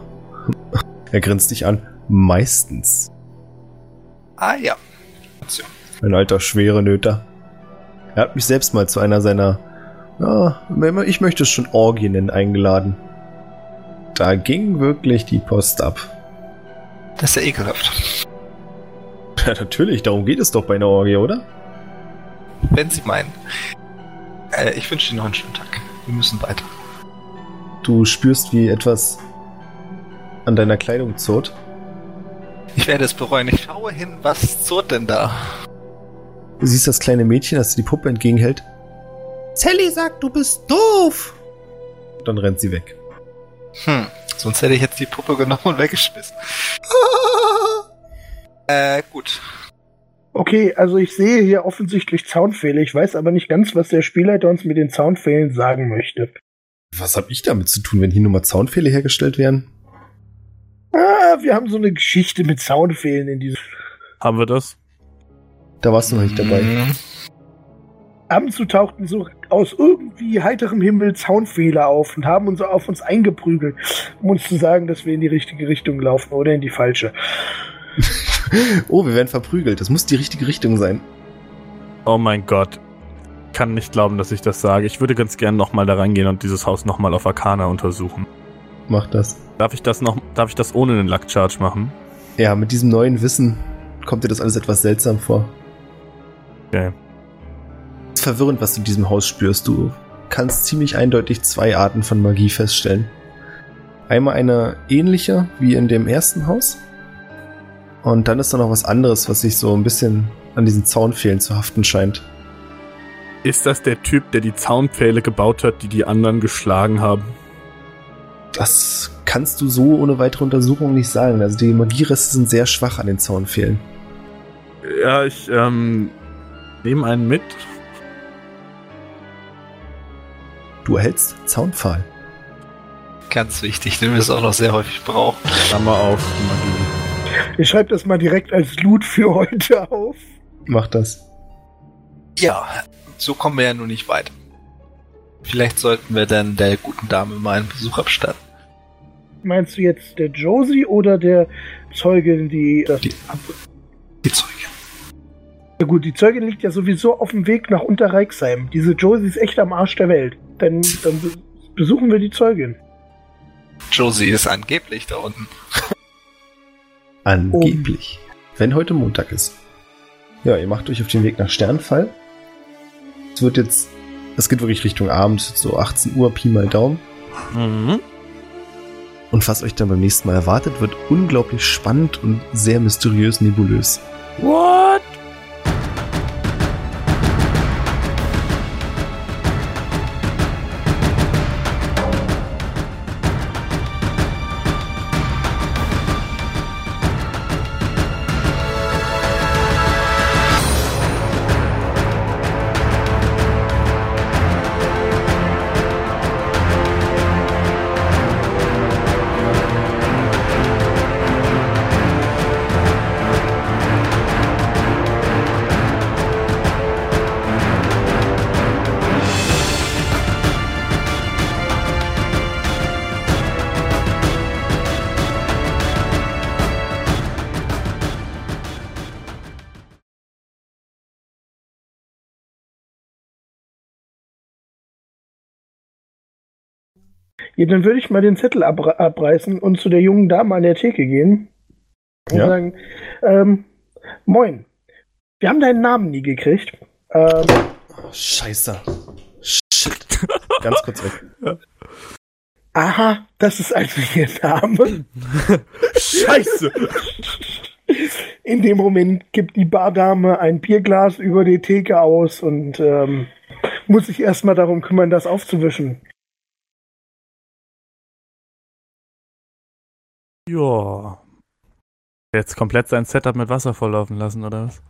er grinst dich an. Meistens. Ah ja. Ein alter schwere Nöter. Er hat mich selbst mal zu einer seiner, ja, ich möchte es schon Orgien nennen, eingeladen. Da ging wirklich die Post ab. Das ist ja ekelhaft. Ja, natürlich, darum geht es doch bei einer Orgie, oder? Wenn Sie meinen. Äh, ich wünsche Ihnen noch einen schönen Tag. Wir müssen weiter. Du spürst, wie etwas an deiner Kleidung zurrt. Ich werde es bereuen. Ich schaue hin, was zurrt denn da? Du siehst das kleine Mädchen, das dir die Puppe entgegenhält. Sally sagt, du bist doof. Dann rennt sie weg. Hm, sonst hätte ich jetzt die Puppe genommen und weggeschmissen. Äh, gut. Okay, also ich sehe hier offensichtlich Zaunfähle. Ich weiß aber nicht ganz, was der Spielleiter uns mit den Zaunfählen sagen möchte. Was hab ich damit zu tun, wenn hier nur mal Zaunfehler hergestellt werden? Ah, wir haben so eine Geschichte mit Zaunfählen in diesem. Haben wir das? Da warst du noch nicht dabei. Hm, Ab und zu tauchten so aus irgendwie heiterem Himmel Zaunfehler auf und haben uns auf uns eingeprügelt, um uns zu sagen, dass wir in die richtige Richtung laufen oder in die falsche. Oh, wir werden verprügelt. Das muss die richtige Richtung sein. Oh mein Gott. Kann nicht glauben, dass ich das sage. Ich würde ganz gern nochmal da reingehen und dieses Haus nochmal auf Arcana untersuchen. Mach das. Darf ich das noch, darf ich das ohne einen Luck Charge machen? Ja, mit diesem neuen Wissen kommt dir das alles etwas seltsam vor. Okay. Es ist verwirrend, was du in diesem Haus spürst. Du kannst ziemlich eindeutig zwei Arten von Magie feststellen. Einmal eine ähnliche wie in dem ersten Haus. Und dann ist da noch was anderes, was sich so ein bisschen an diesen Zaunfehlen zu haften scheint. Ist das der Typ, der die Zaunpfähle gebaut hat, die die anderen geschlagen haben? Das kannst du so ohne weitere Untersuchung nicht sagen. Also die Magiereste sind sehr schwach an den Zaunpfählen. Ja, ich ähm, nehme einen mit. Du erhältst Zaunpfahl. Ganz wichtig, den wir es auch noch sehr häufig brauchen. Klammer auf, Magie. Ich schreibe das mal direkt als Loot für heute auf. Mach das. Ja, so kommen wir ja nun nicht weit. Vielleicht sollten wir dann der guten Dame mal einen Besuch abstatten. Meinst du jetzt der Josie oder der Zeugin, die das Die- Die Zeuge. Ja gut, die Zeugin liegt ja sowieso auf dem Weg nach Unterreichsheim. Diese Josie ist echt am Arsch der Welt. Dann, dann be- besuchen wir die Zeugin. Josie ist angeblich da unten. Angeblich. Wenn heute Montag ist. Ja, ihr macht euch auf den Weg nach Sternfall. Es wird jetzt, es geht wirklich Richtung Abend, so 18 Uhr, Pi mal Daumen. Mhm. Und was euch dann beim nächsten Mal erwartet, wird unglaublich spannend und sehr mysteriös nebulös. What? Ja, dann würde ich mal den Zettel abre abreißen und zu der jungen Dame an der Theke gehen. Und Ja. sagen, ähm, moin. Wir haben deinen Namen nie gekriegt. Ähm, Scheiße. Shit. Ganz kurz weg. aha, das ist also ihr Name. Scheiße! In dem Moment gibt die Bardame ein Bierglas über die Theke aus und ähm, muss sich erstmal darum kümmern, das aufzuwischen. Ja. Jetzt komplett sein Setup mit Wasser volllaufen lassen, oder was?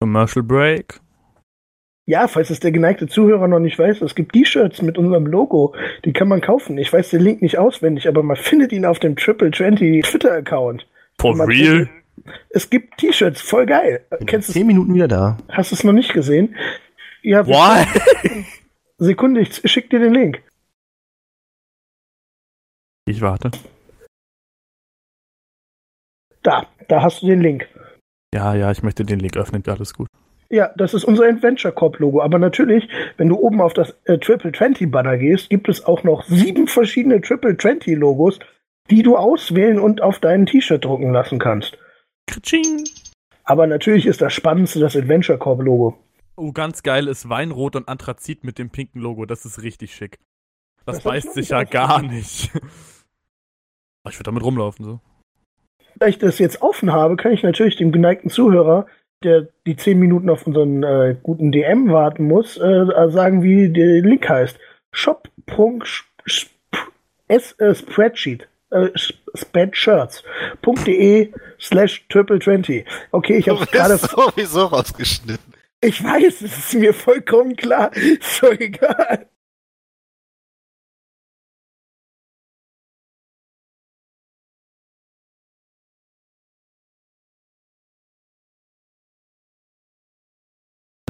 Commercial Break. Ja, falls es der geneigte Zuhörer noch nicht weiß, es gibt T-Shirts mit unserem Logo. Die kann man kaufen. Ich weiß den Link nicht auswendig, aber man findet ihn auf dem Triple 20 Twitter-Account. For real? findet- Es gibt T-Shirts, voll geil. In Kennst du zehn Minuten wieder da. Hast du es noch nicht gesehen? Ja, Why? Sekunde, ich schick dir den Link. Ich warte. Da, da hast du den Link. Ja, ja, ich möchte den Link öffnen, alles gut. Ja, das ist unser Adventure Corp Logo. Aber natürlich, wenn du oben auf das äh, Triple 20 Banner gehst, gibt es auch noch sieben verschiedene Triple 20 Logos, die du auswählen und auf dein T-Shirt drucken lassen kannst. Kritsching. Aber natürlich ist das Spannendste das Adventure Corp Logo. Oh, ganz geil ist Weinrot und Anthrazit mit dem pinken Logo. Das ist richtig schick. Das, Das beißt sich ja gar nicht. Ich würde damit rumlaufen, so. Da ich das jetzt offen habe, kann ich natürlich dem geneigten Zuhörer, der die zehn Minuten auf unseren äh, guten DM warten muss, äh, sagen, wie der Link heißt. shop.s äh, spreadsheet äh, spreadshirts.de slash triple 20. Okay, ich habe gerade sowieso rausgeschnitten. Ich weiß, es ist mir vollkommen klar. Ist doch egal.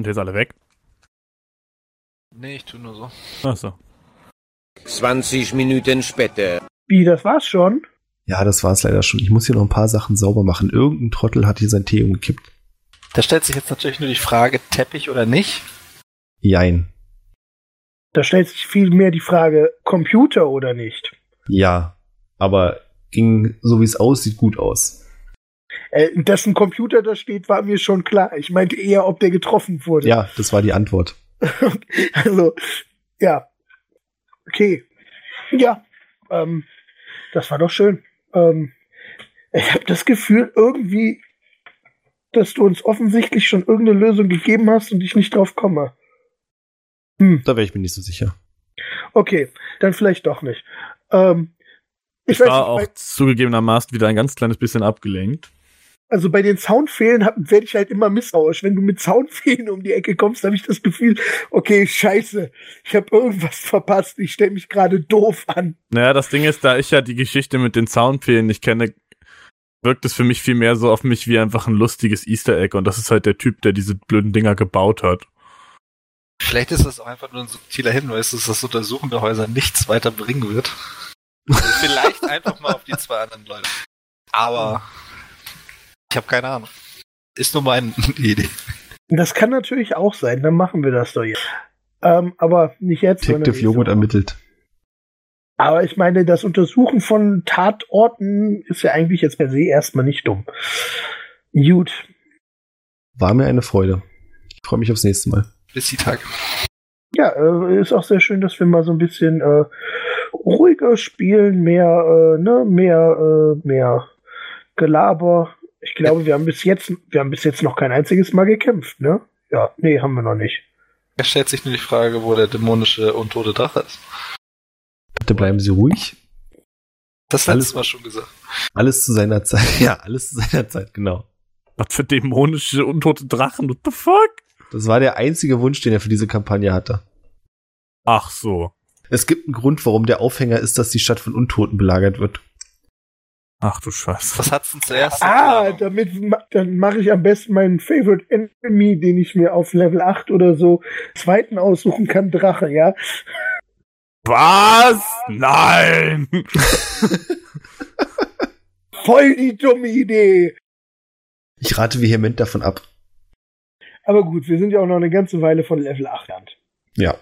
Jetzt alle weg? Nee, ich tu nur so. Achso. 20 Minuten später. Wie, das war's schon? Ja, das war's leider schon. Ich muss hier noch ein paar Sachen sauber machen. Irgendein Trottel hat hier sein Tee umgekippt. Da stellt sich jetzt natürlich nur die Frage, Teppich oder nicht? Jein. Da stellt sich viel mehr die Frage, Computer oder nicht. Ja. Aber ging, so wie es aussieht, gut aus. Äh, dass ein Computer da steht, war mir schon klar. Ich meinte eher, ob der getroffen wurde. Ja, das war die Antwort. Also, ja. Okay. Ja. Ähm, das war doch schön. Ähm, ich habe das Gefühl, irgendwie dass du uns offensichtlich schon irgendeine Lösung gegeben hast und ich nicht drauf komme. Hm, Da wäre ich mir nicht so sicher. okay, dann vielleicht doch nicht. Ähm, ich Ich weiß war nicht, auch zugegebenermaßen wieder ein ganz kleines bisschen abgelenkt. Also bei den Soundfehlen werde ich halt immer misstrauisch. Wenn du mit Soundfehlen um die Ecke kommst, habe ich das Gefühl, okay, scheiße, ich habe irgendwas verpasst, ich stelle mich gerade doof an. Naja, das Ding ist, da ich ja die Geschichte mit den Soundfehlen nicht kenne, wirkt es für mich viel mehr so auf mich wie einfach ein lustiges Easter Egg und das ist halt der Typ, der diese blöden Dinger gebaut hat. Vielleicht ist das auch einfach nur ein subtiler Hinweis, dass das Untersuchen der Häuser nichts weiter bringen wird. Also vielleicht einfach mal auf die zwei anderen Leute. Aber ich habe keine Ahnung. Ist nur meine Idee. Das kann natürlich auch sein, dann machen wir das doch jetzt. Ähm, aber nicht jetzt. Detective Joghurt Woche. ermittelt. Aber ich meine, das Untersuchen von Tatorten ist ja eigentlich jetzt per se erstmal nicht dumm. Gut. War mir eine Freude. Ich freue mich aufs nächste Mal. Bis die Tage. Ja, äh, ist auch sehr schön, dass wir mal so ein bisschen äh, ruhiger spielen, mehr, äh, ne, mehr, äh, mehr Gelaber. Ich glaube, wir haben bis jetzt, wir haben bis jetzt noch kein einziges Mal gekämpft, ne? Ja, nee, haben wir noch nicht. Da stellt sich nur die Frage, wo der dämonische untote Drache ist. Bitte bleiben Sie ruhig. Das Alles- Mal schon gesagt. Alles zu seiner Zeit. Ja, alles zu seiner Zeit, genau. Was für dämonische, untote Drachen, what the fuck? Das war der einzige Wunsch, den er für diese Kampagne hatte. Ach so. Es gibt einen Grund, warum der Aufhänger ist, dass die Stadt von Untoten belagert wird. Ach du Scheiße. Was hat's denn zuerst? Ah, damit dann mache ich am besten meinen Favorite Enemy, den ich mir auf Level 8 oder so zweiten aussuchen kann, Drache, ja? Was? Nein! Voll die dumme Idee. Ich rate vehement davon ab. Aber gut, wir sind ja auch noch eine ganze Weile von Level 8 entfernt. Ja.